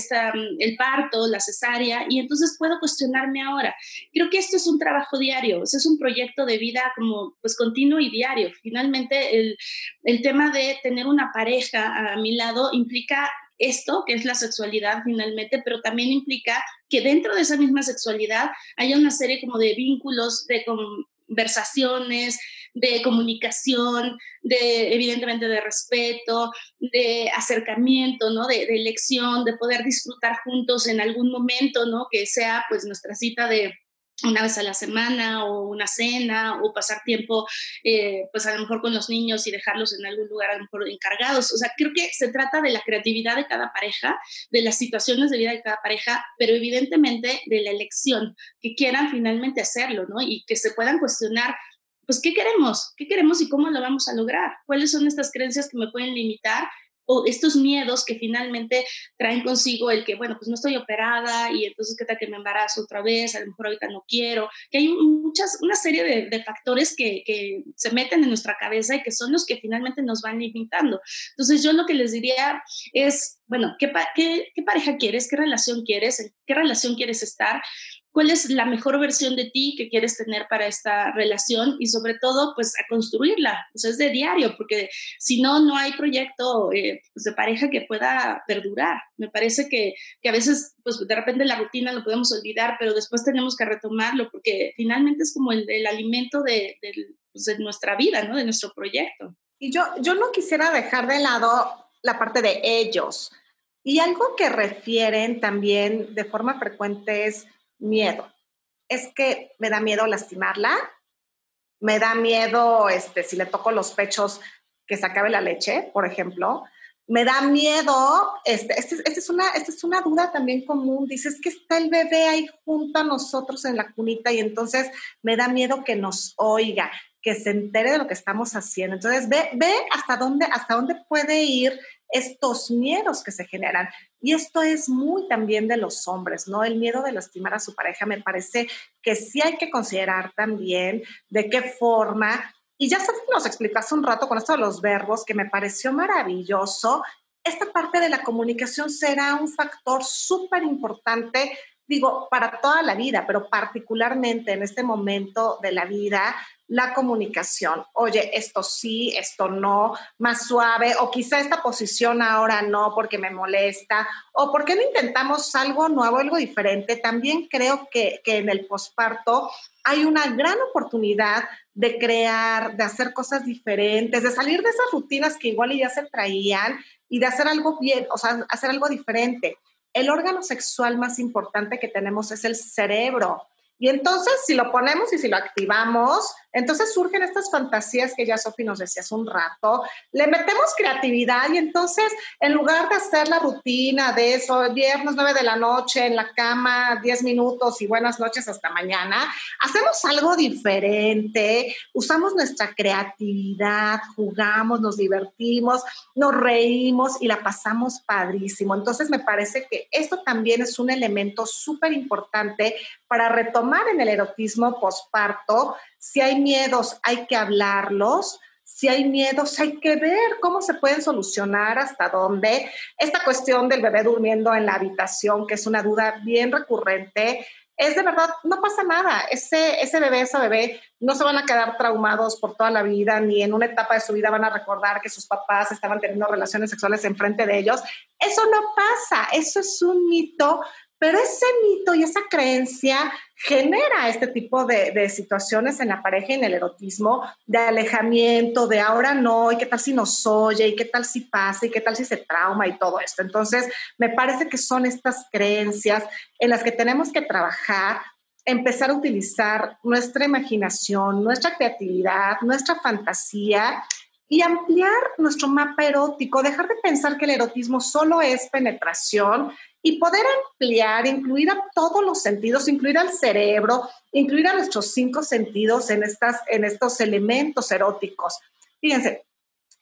el parto, la cesárea, y entonces puedo cuestionarme ahora. Creo que esto es un trabajo diario, es un proyecto de vida como pues continuo y diario. Finalmente, el, el tema de tener una pareja a mi lado implica esto, que es la sexualidad finalmente, pero también implica que dentro de esa misma sexualidad haya una serie como de vínculos, de conversaciones, de comunicación, de evidentemente de respeto, de acercamiento, ¿no? De, de elección, de poder disfrutar juntos en algún momento, ¿no? Que sea pues nuestra cita de una vez a la semana o una cena o pasar tiempo eh, pues a lo mejor con los niños y dejarlos en algún lugar a lo mejor encargados. O sea, creo que se trata de la creatividad de cada pareja, de las situaciones de vida de cada pareja, pero evidentemente de la elección, que quieran finalmente hacerlo, ¿no? Y que se puedan cuestionar pues, ¿qué queremos? ¿Qué queremos y cómo lo vamos a lograr? ¿Cuáles son estas creencias que me pueden limitar o estos miedos que finalmente traen consigo el que, bueno, pues no estoy operada y entonces qué tal que me embarazo otra vez, a lo mejor ahorita no quiero, que hay muchas, una serie de, de factores que, que, se meten en nuestra cabeza y que son los que finalmente nos van limitando. Entonces yo lo que les diría es, bueno, ¿qué, qué, qué pareja quieres? ¿Qué relación quieres? ¿En qué relación quieres estar? Cuál es la mejor versión de ti que quieres tener para esta relación y sobre todo, pues a construirla. Pues es de diario, porque si no, no hay proyecto eh, pues, de pareja que pueda perdurar. Me parece que, que, a veces, pues de repente la rutina lo podemos olvidar, pero después tenemos que retomarlo porque finalmente es como el, el alimento de, de, pues, de nuestra vida, ¿no? De nuestro proyecto. Y yo, yo no quisiera dejar de lado la parte de ellos. Y algo que refieren también de forma frecuente es miedo. es que me da miedo lastimarla, me da miedo, este, si le toco los pechos, que se acabe la leche, por ejemplo. Me da miedo, este, este, este es una, esta es una duda también común, dices que está el bebé ahí junto a nosotros en la cunita y entonces me da miedo que nos oiga, que se entere de lo que estamos haciendo. Entonces, ve, ve hasta dónde, hasta dónde puede ir estos miedos que se generan. Y esto es muy también de los hombres, ¿no? El miedo de lastimar a su pareja me parece que sí hay que considerar también de qué forma. Y ya nos explicó hace un rato con esto de los verbos, que me pareció maravilloso. Esta parte de la comunicación será un factor súper importante digo, para toda la vida, pero particularmente en este momento de la vida, la comunicación. Oye, esto sí, esto no, más suave, o quizá esta posición ahora no porque me molesta, o porque no intentamos algo nuevo, algo diferente. También creo que, que en el posparto hay una gran oportunidad de crear, de hacer cosas diferentes, de salir de esas rutinas que igual ya se traían y de hacer algo bien, o sea, hacer algo diferente. El órgano sexual más importante que tenemos es el cerebro. Y entonces, si lo ponemos y si lo activamos, entonces surgen estas fantasías que ya Sofi nos decía hace un rato, le metemos creatividad y entonces en lugar de hacer la rutina de eso, viernes 9 de la noche en la cama, 10 minutos y buenas noches hasta mañana, hacemos algo diferente, usamos nuestra creatividad, jugamos, nos divertimos, nos reímos y la pasamos padrísimo. Entonces me parece que esto también es un elemento súper importante para retomar en el erotismo posparto si hay miedos, hay que hablarlos. Si hay miedos, hay que ver cómo se pueden solucionar, hasta dónde. Esta cuestión del bebé durmiendo en la habitación, que es una duda bien recurrente, es de verdad, no pasa nada. Ese, ese bebé, esa bebé, no se van a quedar traumados por toda la vida, ni en una etapa de su vida van a recordar que sus papás estaban teniendo relaciones sexuales enfrente de ellos. Eso no pasa, eso es un mito pero ese mito y esa creencia genera este tipo de, situaciones en la pareja y en el erotismo, de alejamiento, de ahora no, y qué tal si nos oye, y qué tal si pasa, y qué tal si se trauma y todo esto. Entonces, me parece que son estas creencias en las que tenemos que trabajar, empezar a utilizar nuestra imaginación, nuestra creatividad, nuestra fantasía y ampliar nuestro mapa erótico, dejar de pensar que el erotismo solo es penetración y poder ampliar, incluir a todos los sentidos, incluir al cerebro, incluir a nuestros cinco sentidos en, estas, en estos elementos eróticos. Fíjense,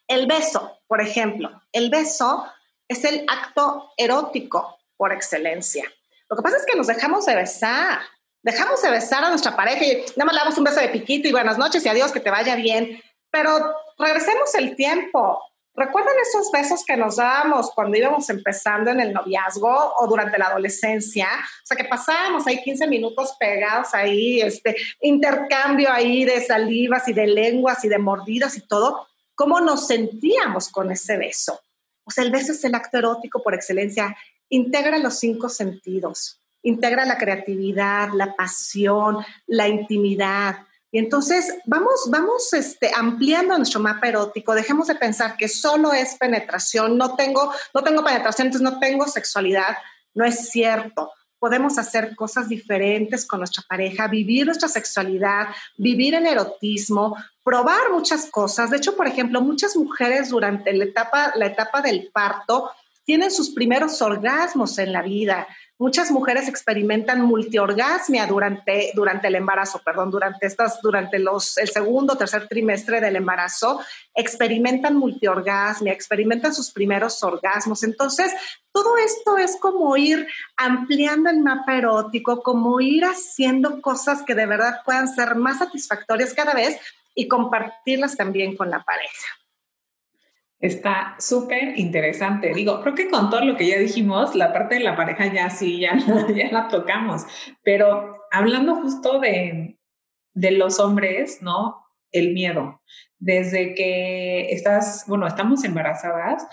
el beso, por ejemplo, el beso es el acto erótico por excelencia. Lo que pasa es que nos dejamos de besar, dejamos de besar a nuestra pareja y nada más le damos un beso de piquito y buenas noches y adiós, que te vaya bien. Pero regresemos el tiempo. ¿Recuerdan esos besos que nos dábamos cuando íbamos empezando en el noviazgo o durante la adolescencia? O sea, que pasábamos ahí 15 minutos pegados ahí, este intercambio ahí de salivas y de lenguas y de mordidas y todo. ¿Cómo nos sentíamos con ese beso? O sea, el beso es el acto erótico por excelencia. Integra los cinco sentidos. Integra la creatividad, la pasión, la intimidad, y entonces vamos, vamos este, ampliando nuestro mapa erótico, dejemos de pensar que solo es penetración, no tengo, no tengo penetración, entonces no tengo sexualidad. No es cierto. Podemos hacer cosas diferentes con nuestra pareja, vivir nuestra sexualidad, vivir el erotismo, probar muchas cosas. De hecho, por ejemplo, muchas mujeres durante la etapa, la etapa del parto tienen sus primeros orgasmos en la vida. Muchas mujeres experimentan multiorgasmia durante, durante el embarazo, perdón, durante estas, durante los, el segundo, tercer trimestre del embarazo, experimentan multiorgasmia, experimentan sus primeros orgasmos. Entonces, todo esto es como ir ampliando el mapa erótico, como ir haciendo cosas que de verdad puedan ser más satisfactorias cada vez y compartirlas también con la pareja. Está súper interesante. Digo, creo que con todo lo que ya dijimos, la parte de la pareja ya sí, ya, ya la tocamos, pero hablando justo de, de los hombres, ¿no? El miedo. Desde que estás, bueno, estamos embarazadas,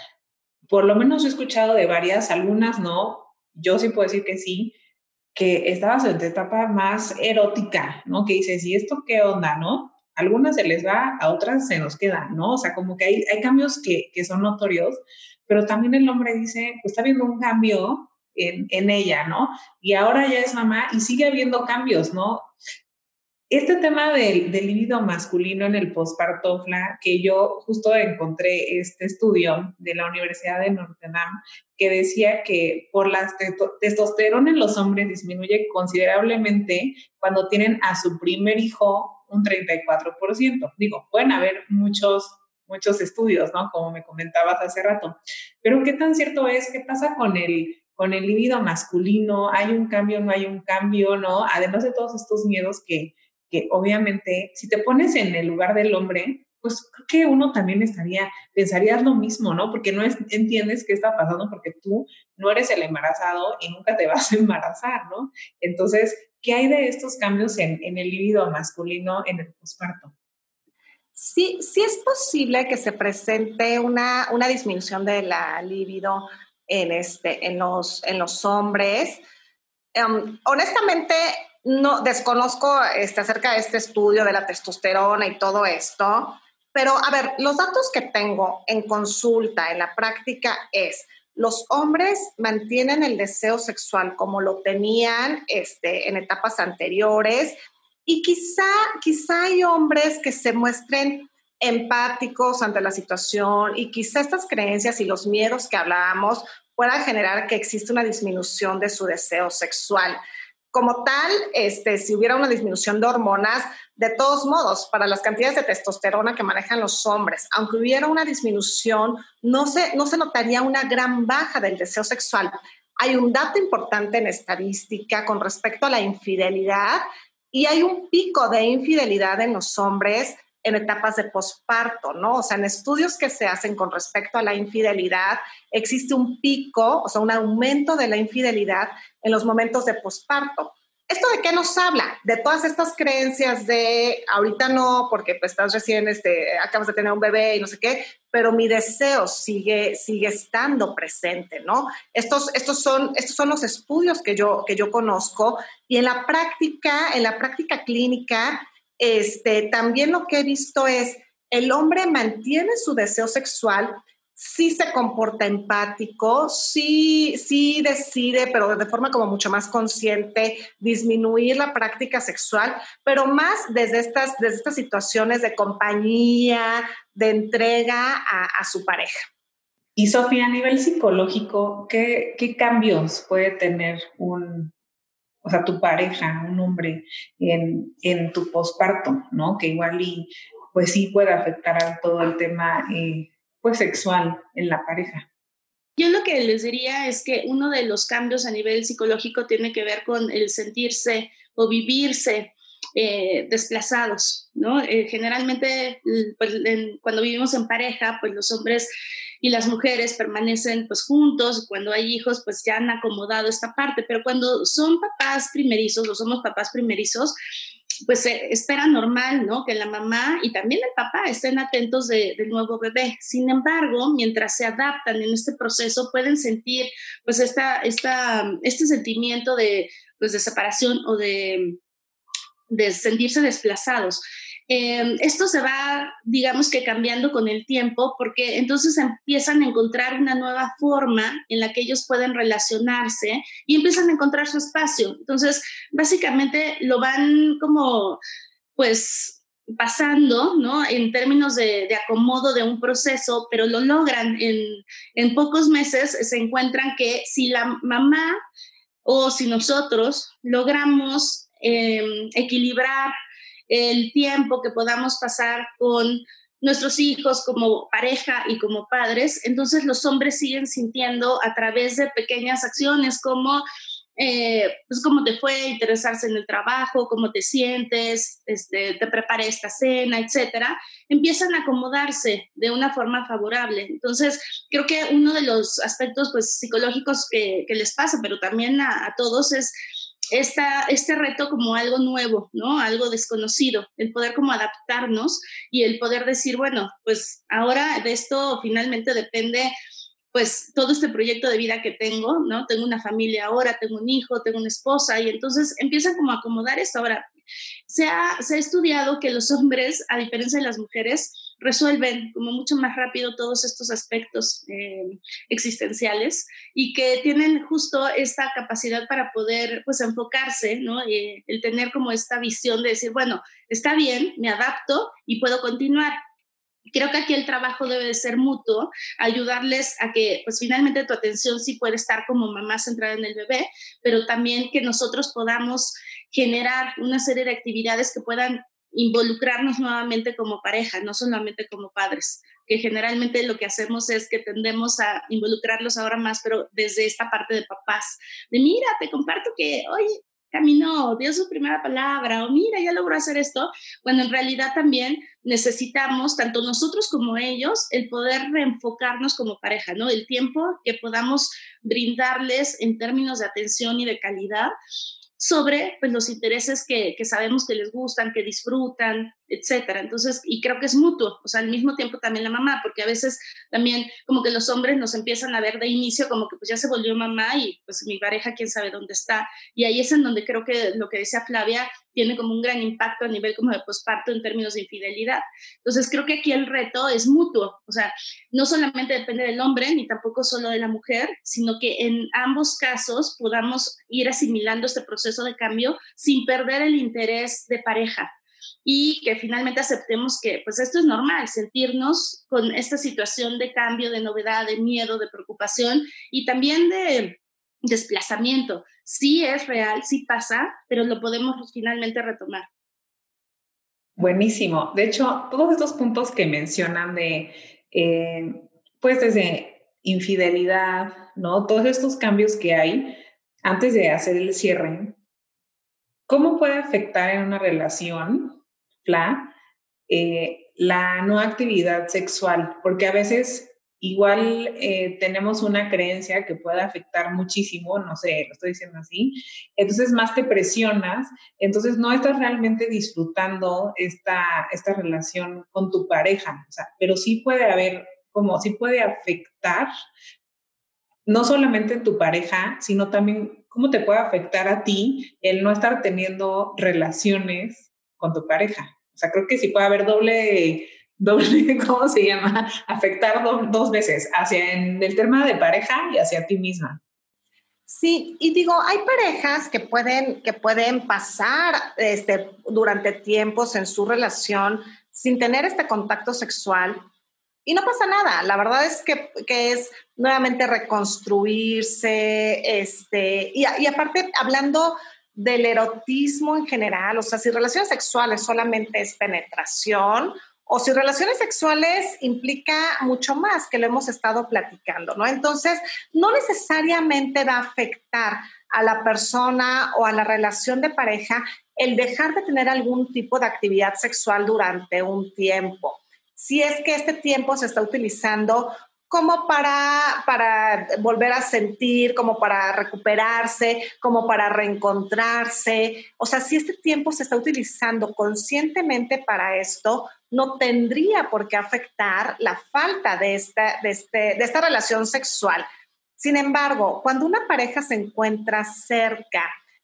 por lo menos he escuchado de varias, algunas no, yo sí puedo decir que sí, que estabas en tu etapa más erótica, ¿no? Que dices, ¿y esto qué onda, no? Algunas se les va, a otras se nos quedan, ¿no? O sea, como que hay, hay cambios que, que son notorios, pero también el hombre dice, pues está viendo un cambio en, en, ella, ¿no? Y ahora ya es mamá y sigue habiendo cambios, ¿no? Este tema del, del libido masculino en el posparto, que yo justo encontré este estudio de la Universidad de Notre Dame que decía que por la testosterona en los hombres disminuye considerablemente cuando tienen a su primer hijo un 34%. Digo, pueden haber muchos muchos estudios, ¿no? Como me comentabas hace rato. Pero qué tan cierto es, qué pasa con el con el libido masculino, hay un cambio, no hay un cambio, ¿no? Además de todos estos miedos que, que obviamente si te pones en el lugar del hombre, pues creo que uno también estaría, pensarías lo mismo, ¿no? Porque no entiendes qué está pasando porque tú no eres el embarazado y nunca te vas a embarazar, ¿no? Entonces, ¿qué hay de estos cambios en, en el libido masculino en el posparto? Sí, sí es posible que se presente una, una disminución de la libido en, este, en, los, en los hombres. Um, honestamente, no desconozco este, acerca de este estudio de la testosterona y todo esto, pero a ver, los datos que tengo en consulta, en la práctica, es los hombres mantienen el deseo sexual como lo tenían este, en etapas anteriores. Y quizá, quizá hay hombres que se muestren empáticos ante la situación y quizá estas creencias y los miedos que hablábamos puedan generar que existe una disminución de su deseo sexual. Como tal, este, si hubiera una disminución de hormonas, de todos modos, para las cantidades de testosterona que manejan los hombres, aunque hubiera una disminución, no se, no se notaría una gran baja del deseo sexual. Hay un dato importante en estadística con respecto a la infidelidad y hay un pico de infidelidad en los hombres en etapas de posparto, ¿no? O sea, en estudios que se hacen con respecto a la infidelidad, existe un pico, o sea, un aumento de la infidelidad en los momentos de posparto. ¿Esto de qué nos habla? De todas estas creencias de ahorita no, porque pues estás recién, este, acabas de tener un bebé y no sé qué, pero mi deseo sigue, sigue estando presente, ¿no? Estos, estos, son, estos son los estudios que yo, que yo conozco y en la práctica, en la práctica clínica, este, también lo que he visto es el hombre mantiene su deseo sexual, sí se comporta empático, sí, sí decide, pero de forma como mucho más consciente, disminuir la práctica sexual, pero más desde estas, desde estas situaciones de compañía, de entrega a, su pareja. Y Sofía, a nivel psicológico, ¿qué, ¿qué, cambios puede tener un, o sea, tu pareja, un hombre, en, en tu posparto, ¿no? Que igual y, pues sí puede afectar a todo el tema, eh, pues, sexual en la pareja. Yo lo que les diría es que uno de los cambios a nivel psicológico tiene que ver con el sentirse o vivirse eh, desplazados, ¿no? Eh, generalmente, pues, cuando vivimos en pareja, pues los hombres y las mujeres permanecen pues juntos, cuando hay hijos pues ya han acomodado esta parte, pero cuando son papás primerizos o somos papás primerizos, pues se espera normal, ¿no? Que la mamá y también el papá estén atentos del nuevo bebé. Sin embargo, mientras se adaptan en este proceso, pueden sentir, pues, esta, esta, este sentimiento de, pues, de separación o de, de sentirse desplazados. Em, esto se va, digamos que cambiando con el tiempo, porque entonces empiezan a encontrar una nueva forma en la que ellos pueden relacionarse y empiezan a encontrar su espacio. Entonces, básicamente lo van como, pues, pasando, ¿no? En términos de, acomodo de un proceso, pero lo logran en, en pocos meses, se encuentran que si la mamá o si nosotros logramos em, equilibrar el tiempo que podamos pasar con nuestros hijos como pareja y como padres, entonces los hombres siguen sintiendo a través de pequeñas acciones como eh, pues cómo te fue, interesarse en el trabajo, cómo te sientes, este, te preparé esta cena, etcétera, empiezan a acomodarse de una forma favorable. Entonces, creo que uno de los aspectos pues, psicológicos que, les pasa, pero también a todos, es esta, este reto como algo nuevo, ¿no? Algo desconocido, el poder como adaptarnos y el poder decir, bueno, pues ahora de esto finalmente depende pues todo este proyecto de vida que tengo, ¿no? Tengo una familia ahora, tengo un hijo, tengo una esposa y entonces empiezan como a acomodar esto. Ahora, se ha, se ha estudiado que los hombres, a diferencia de las mujeres, resuelven como mucho más rápido todos estos aspectos eh, existenciales y que tienen justo esta capacidad para poder pues enfocarse, ¿no? Eh, el tener como esta visión de decir, bueno, está bien, me adapto y puedo continuar. Creo que aquí el trabajo debe de ser mutuo, ayudarles a que pues finalmente tu atención sí puede estar como mamá centrada en el bebé, pero también que nosotros podamos generar una serie de actividades que puedan involucrarnos nuevamente como pareja, no solamente como padres, que generalmente lo que hacemos es que tendemos a involucrarlos ahora más, pero desde esta parte de papás, de mira, te comparto que, hoy caminó, dio su primera palabra, o mira, ya logró hacer esto, bueno, en realidad también necesitamos, tanto nosotros como ellos, el poder reenfocarnos como pareja, ¿no? El tiempo que podamos brindarles en términos de atención y de calidad sobre pues, los intereses que, que, sabemos que les gustan, que disfrutan, etcétera. Entonces, y creo que es mutuo, o sea, al mismo tiempo también la mamá, porque a veces también como que los hombres nos empiezan a ver de inicio como que pues ya se volvió mamá y pues mi pareja quién sabe dónde está. Y ahí es en donde creo que lo que decía Flavia tiene como un gran impacto a nivel como de posparto en términos de infidelidad. Entonces, creo que aquí el reto es mutuo, o sea, no solamente depende del hombre ni tampoco solo de la mujer, sino que en ambos casos podamos ir asimilando este proceso de cambio sin perder el interés de pareja y que finalmente aceptemos que pues esto es normal, sentirnos con esta situación de cambio, de novedad, de miedo, de preocupación y también de desplazamiento. Sí es real, sí pasa, pero lo podemos finalmente retomar. Buenísimo. De hecho, todos estos puntos que mencionan de, eh, pues desde infidelidad, ¿no? Todos estos cambios que hay antes de hacer el cierre, ¿cómo puede afectar en una relación, Fla, eh, la no actividad sexual? Porque a veces igual eh, tenemos una creencia que puede afectar muchísimo, no sé, lo estoy diciendo así, entonces más te presionas, entonces no estás realmente disfrutando esta, esta relación con tu pareja, o sea, pero sí puede haber, como sí puede afectar, no solamente en tu pareja, sino también cómo te puede afectar a ti el no estar teniendo relaciones con tu pareja. O sea, creo que sí puede haber doble doble, ¿cómo se llama? Afectar dos veces, hacia en el tema de pareja y hacia ti misma. Sí, y digo, hay parejas que pueden, que pueden pasar este, durante tiempos en su relación sin tener este contacto sexual y no pasa nada. La verdad es que, que es nuevamente reconstruirse, este, y, y aparte hablando del erotismo en general, o sea, si relaciones sexuales solamente es penetración, o si relaciones sexuales implica mucho más, que lo hemos estado platicando, ¿no? Entonces, no necesariamente va a afectar a la persona o a la relación de pareja el dejar de tener algún tipo de actividad sexual durante un tiempo. Si es que este tiempo se está utilizando como para, para volver a sentir, como para recuperarse, como para reencontrarse. O sea, si este tiempo se está utilizando conscientemente para esto, no tendría por qué afectar la falta de esta, de, este, de esta relación sexual. Sin embargo, cuando una pareja se encuentra cerca,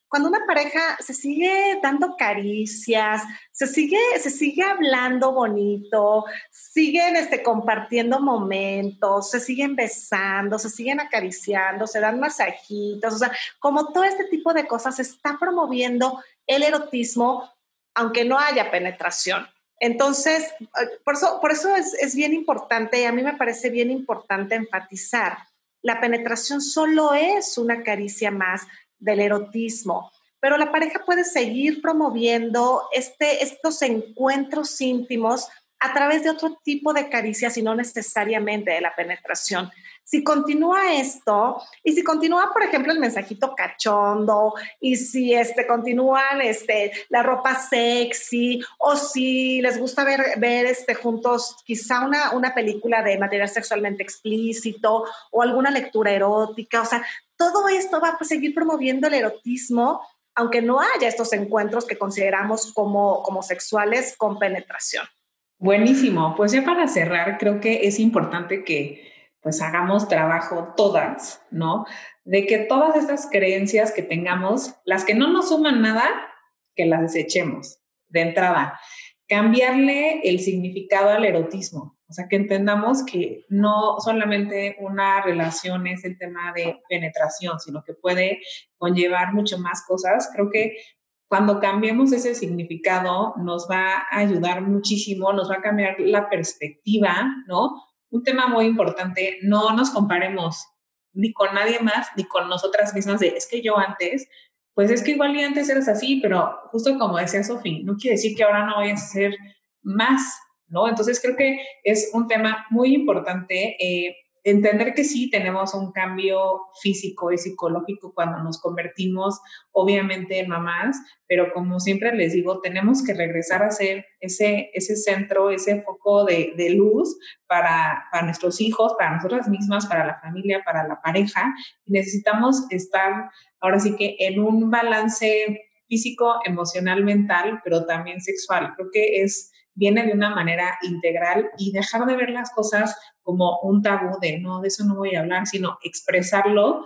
cuando una pareja se sigue dando caricias, se sigue, se sigue hablando bonito, siguen este, compartiendo momentos, se siguen besando, se siguen acariciando, se dan masajitos, o sea, como todo este tipo de cosas se está promoviendo el erotismo, aunque no haya penetración. Entonces, eh, por eso, por eso es, es bien importante, y a mí me parece bien importante enfatizar, la penetración solo es una caricia más del erotismo, pero la pareja puede seguir promoviendo este, estos encuentros íntimos a través de otro tipo de caricias y no necesariamente de la penetración. Si continúa esto, y si continúa, por ejemplo, el mensajito cachondo, y si este, continúan este, la ropa sexy, o si les gusta ver, este, juntos quizá una, una película de material sexualmente explícito o alguna lectura erótica, o sea, todo esto va a seguir promoviendo el erotismo, aunque no haya estos encuentros que consideramos como, como sexuales con penetración. Buenísimo. Pues ya para cerrar, creo que es importante que pues hagamos trabajo todas, ¿no? De que todas estas creencias que tengamos, las que no nos suman nada, que las desechemos de entrada. cambiarle el significado al erotismo. O sea, que entendamos que no solamente una relación es el tema de penetración, sino que puede conllevar mucho más cosas. Creo que cuando cambiemos ese significado nos va a ayudar muchísimo, nos va a cambiar la perspectiva, ¿no? Un tema muy importante, no nos comparemos ni con nadie más, ni con nosotras mismas de, es que yo antes, pues es que igual y antes eras así, pero justo como decía Sofía, no quiere decir que ahora no voy a ser más, ¿no? Entonces creo que es un tema muy importante. Eh, entender que sí tenemos un cambio físico y psicológico cuando nos convertimos obviamente en mamás, pero como siempre les digo, tenemos que regresar a ser ese, ese centro, ese foco de, de luz para, para, nuestros hijos, para nosotras mismas, para la familia, para la pareja. necesitamos estar ahora sí que en un balance físico, emocional, mental, pero también sexual. Creo que es viene de una manera integral y dejar de ver las cosas como un tabú de no, de eso no voy a hablar, sino expresarlo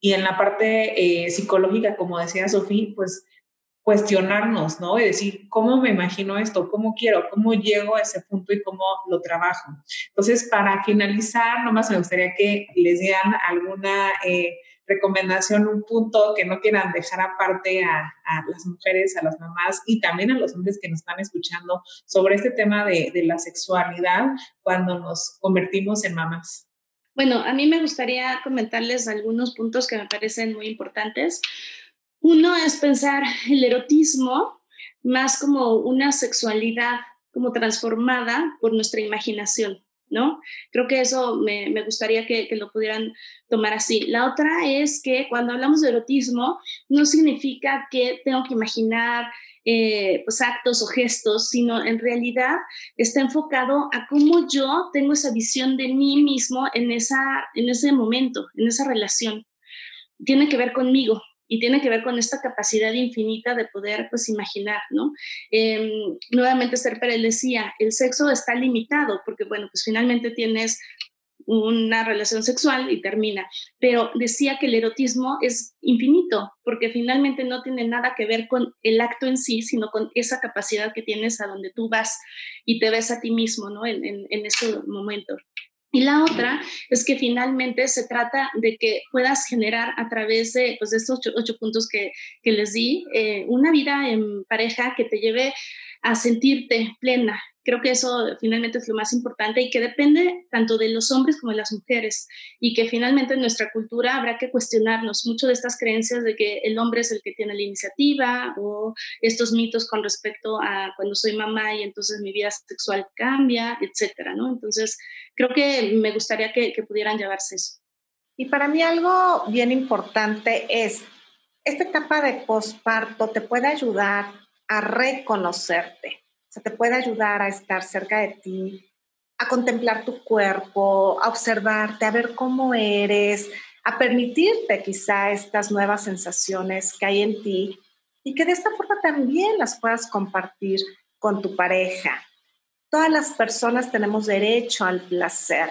y en la parte eh, psicológica, como decía Sofía, pues cuestionarnos, ¿no? Y decir, ¿cómo me imagino esto? ¿Cómo quiero? ¿Cómo llego a ese punto y cómo lo trabajo? Entonces, para finalizar, nomás me gustaría que les dieran alguna eh, recomendación, un punto que no quieran dejar aparte a, las mujeres, a las mamás y también a los hombres que nos están escuchando sobre este tema de, de la sexualidad cuando nos convertimos en mamás. Bueno, a mí me gustaría comentarles algunos puntos que me parecen muy importantes. Uno es pensar el erotismo más como una sexualidad como transformada por nuestra imaginación. ¿No? Creo que eso me, gustaría que, lo pudieran tomar así. La otra es que cuando hablamos de erotismo, no significa que tengo que imaginar eh, pues actos o gestos, sino en realidad está enfocado a cómo yo tengo esa visión de mí mismo en, esa, en ese momento, en esa relación. Tiene que ver conmigo, y tiene que ver con esta capacidad infinita de poder pues imaginar, ¿no? Eh, nuevamente Serper decía, el sexo está limitado porque bueno, pues finalmente tienes una relación sexual y termina, pero decía que el erotismo es infinito porque finalmente no tiene nada que ver con el acto en sí, sino con esa capacidad que tienes a donde tú vas y te ves a ti mismo, ¿no? En, en, en ese momento. Y la otra es que finalmente se trata de que puedas generar a través de, pues, estos ocho, puntos que, que, les di, eh, una vida en pareja que te lleve a sentirte plena, Creo que eso finalmente es lo más importante y que depende tanto de los hombres como de las mujeres y que finalmente en nuestra cultura habrá que cuestionarnos mucho de estas creencias de que el hombre es el que tiene la iniciativa o estos mitos con respecto a cuando soy mamá y entonces mi vida sexual cambia, etcétera, ¿no? Entonces, creo que me gustaría que, que pudieran llevarse eso. Y para mí algo bien importante es, esta etapa de posparto te puede ayudar a reconocerte se te puede ayudar a estar cerca de ti, a contemplar tu cuerpo, a observarte, a ver cómo eres, a permitirte quizá estas nuevas sensaciones que hay en ti y que de esta forma también las puedas compartir con tu pareja. Todas las personas tenemos derecho al placer.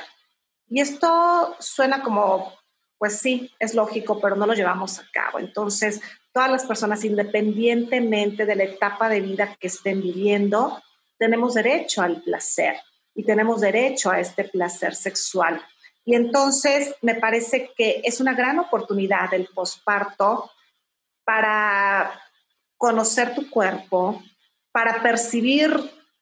Y esto suena como, pues sí, es lógico, pero no lo llevamos a cabo. Entonces, todas las personas, independientemente de la etapa de vida que estén viviendo, tenemos derecho al placer y tenemos derecho a este placer sexual. Y entonces me parece que es una gran oportunidad el posparto para conocer tu cuerpo, para percibir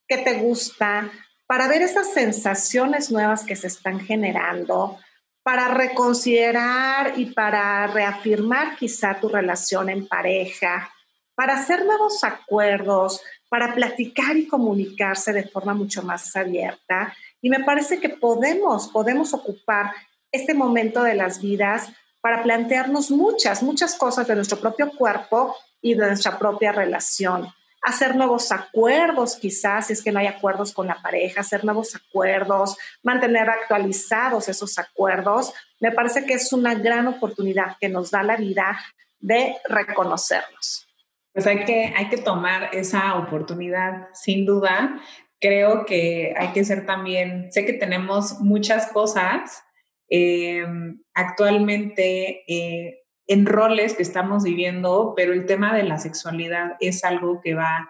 qué te gusta, para ver esas sensaciones nuevas que se están generando, para reconsiderar y para reafirmar quizá tu relación en pareja, para hacer nuevos acuerdos, para platicar y comunicarse de forma mucho más abierta. Y me parece que podemos, podemos ocupar este momento de las vidas para plantearnos muchas, muchas cosas de nuestro propio cuerpo y de nuestra propia relación hacer nuevos acuerdos, quizás, si es que no hay acuerdos con la pareja, hacer nuevos acuerdos, mantener actualizados esos acuerdos, me parece que es una gran oportunidad que nos da la vida de reconocernos. Pues hay que, hay que tomar esa oportunidad, sin duda. Creo que hay que ser también, sé que tenemos muchas cosas eh, actualmente. Eh, en roles que estamos viviendo, pero el tema de la sexualidad es algo que va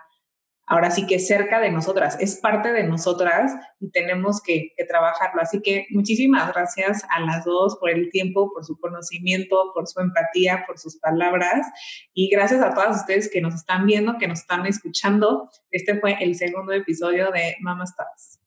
ahora sí que cerca de nosotras, es parte de nosotras y tenemos que, trabajarlo. Así que muchísimas gracias a las dos por el tiempo, por su conocimiento, por su empatía, por sus palabras y gracias a todas ustedes que nos están viendo, que nos están escuchando. Este fue el segundo episodio de Mama Stars.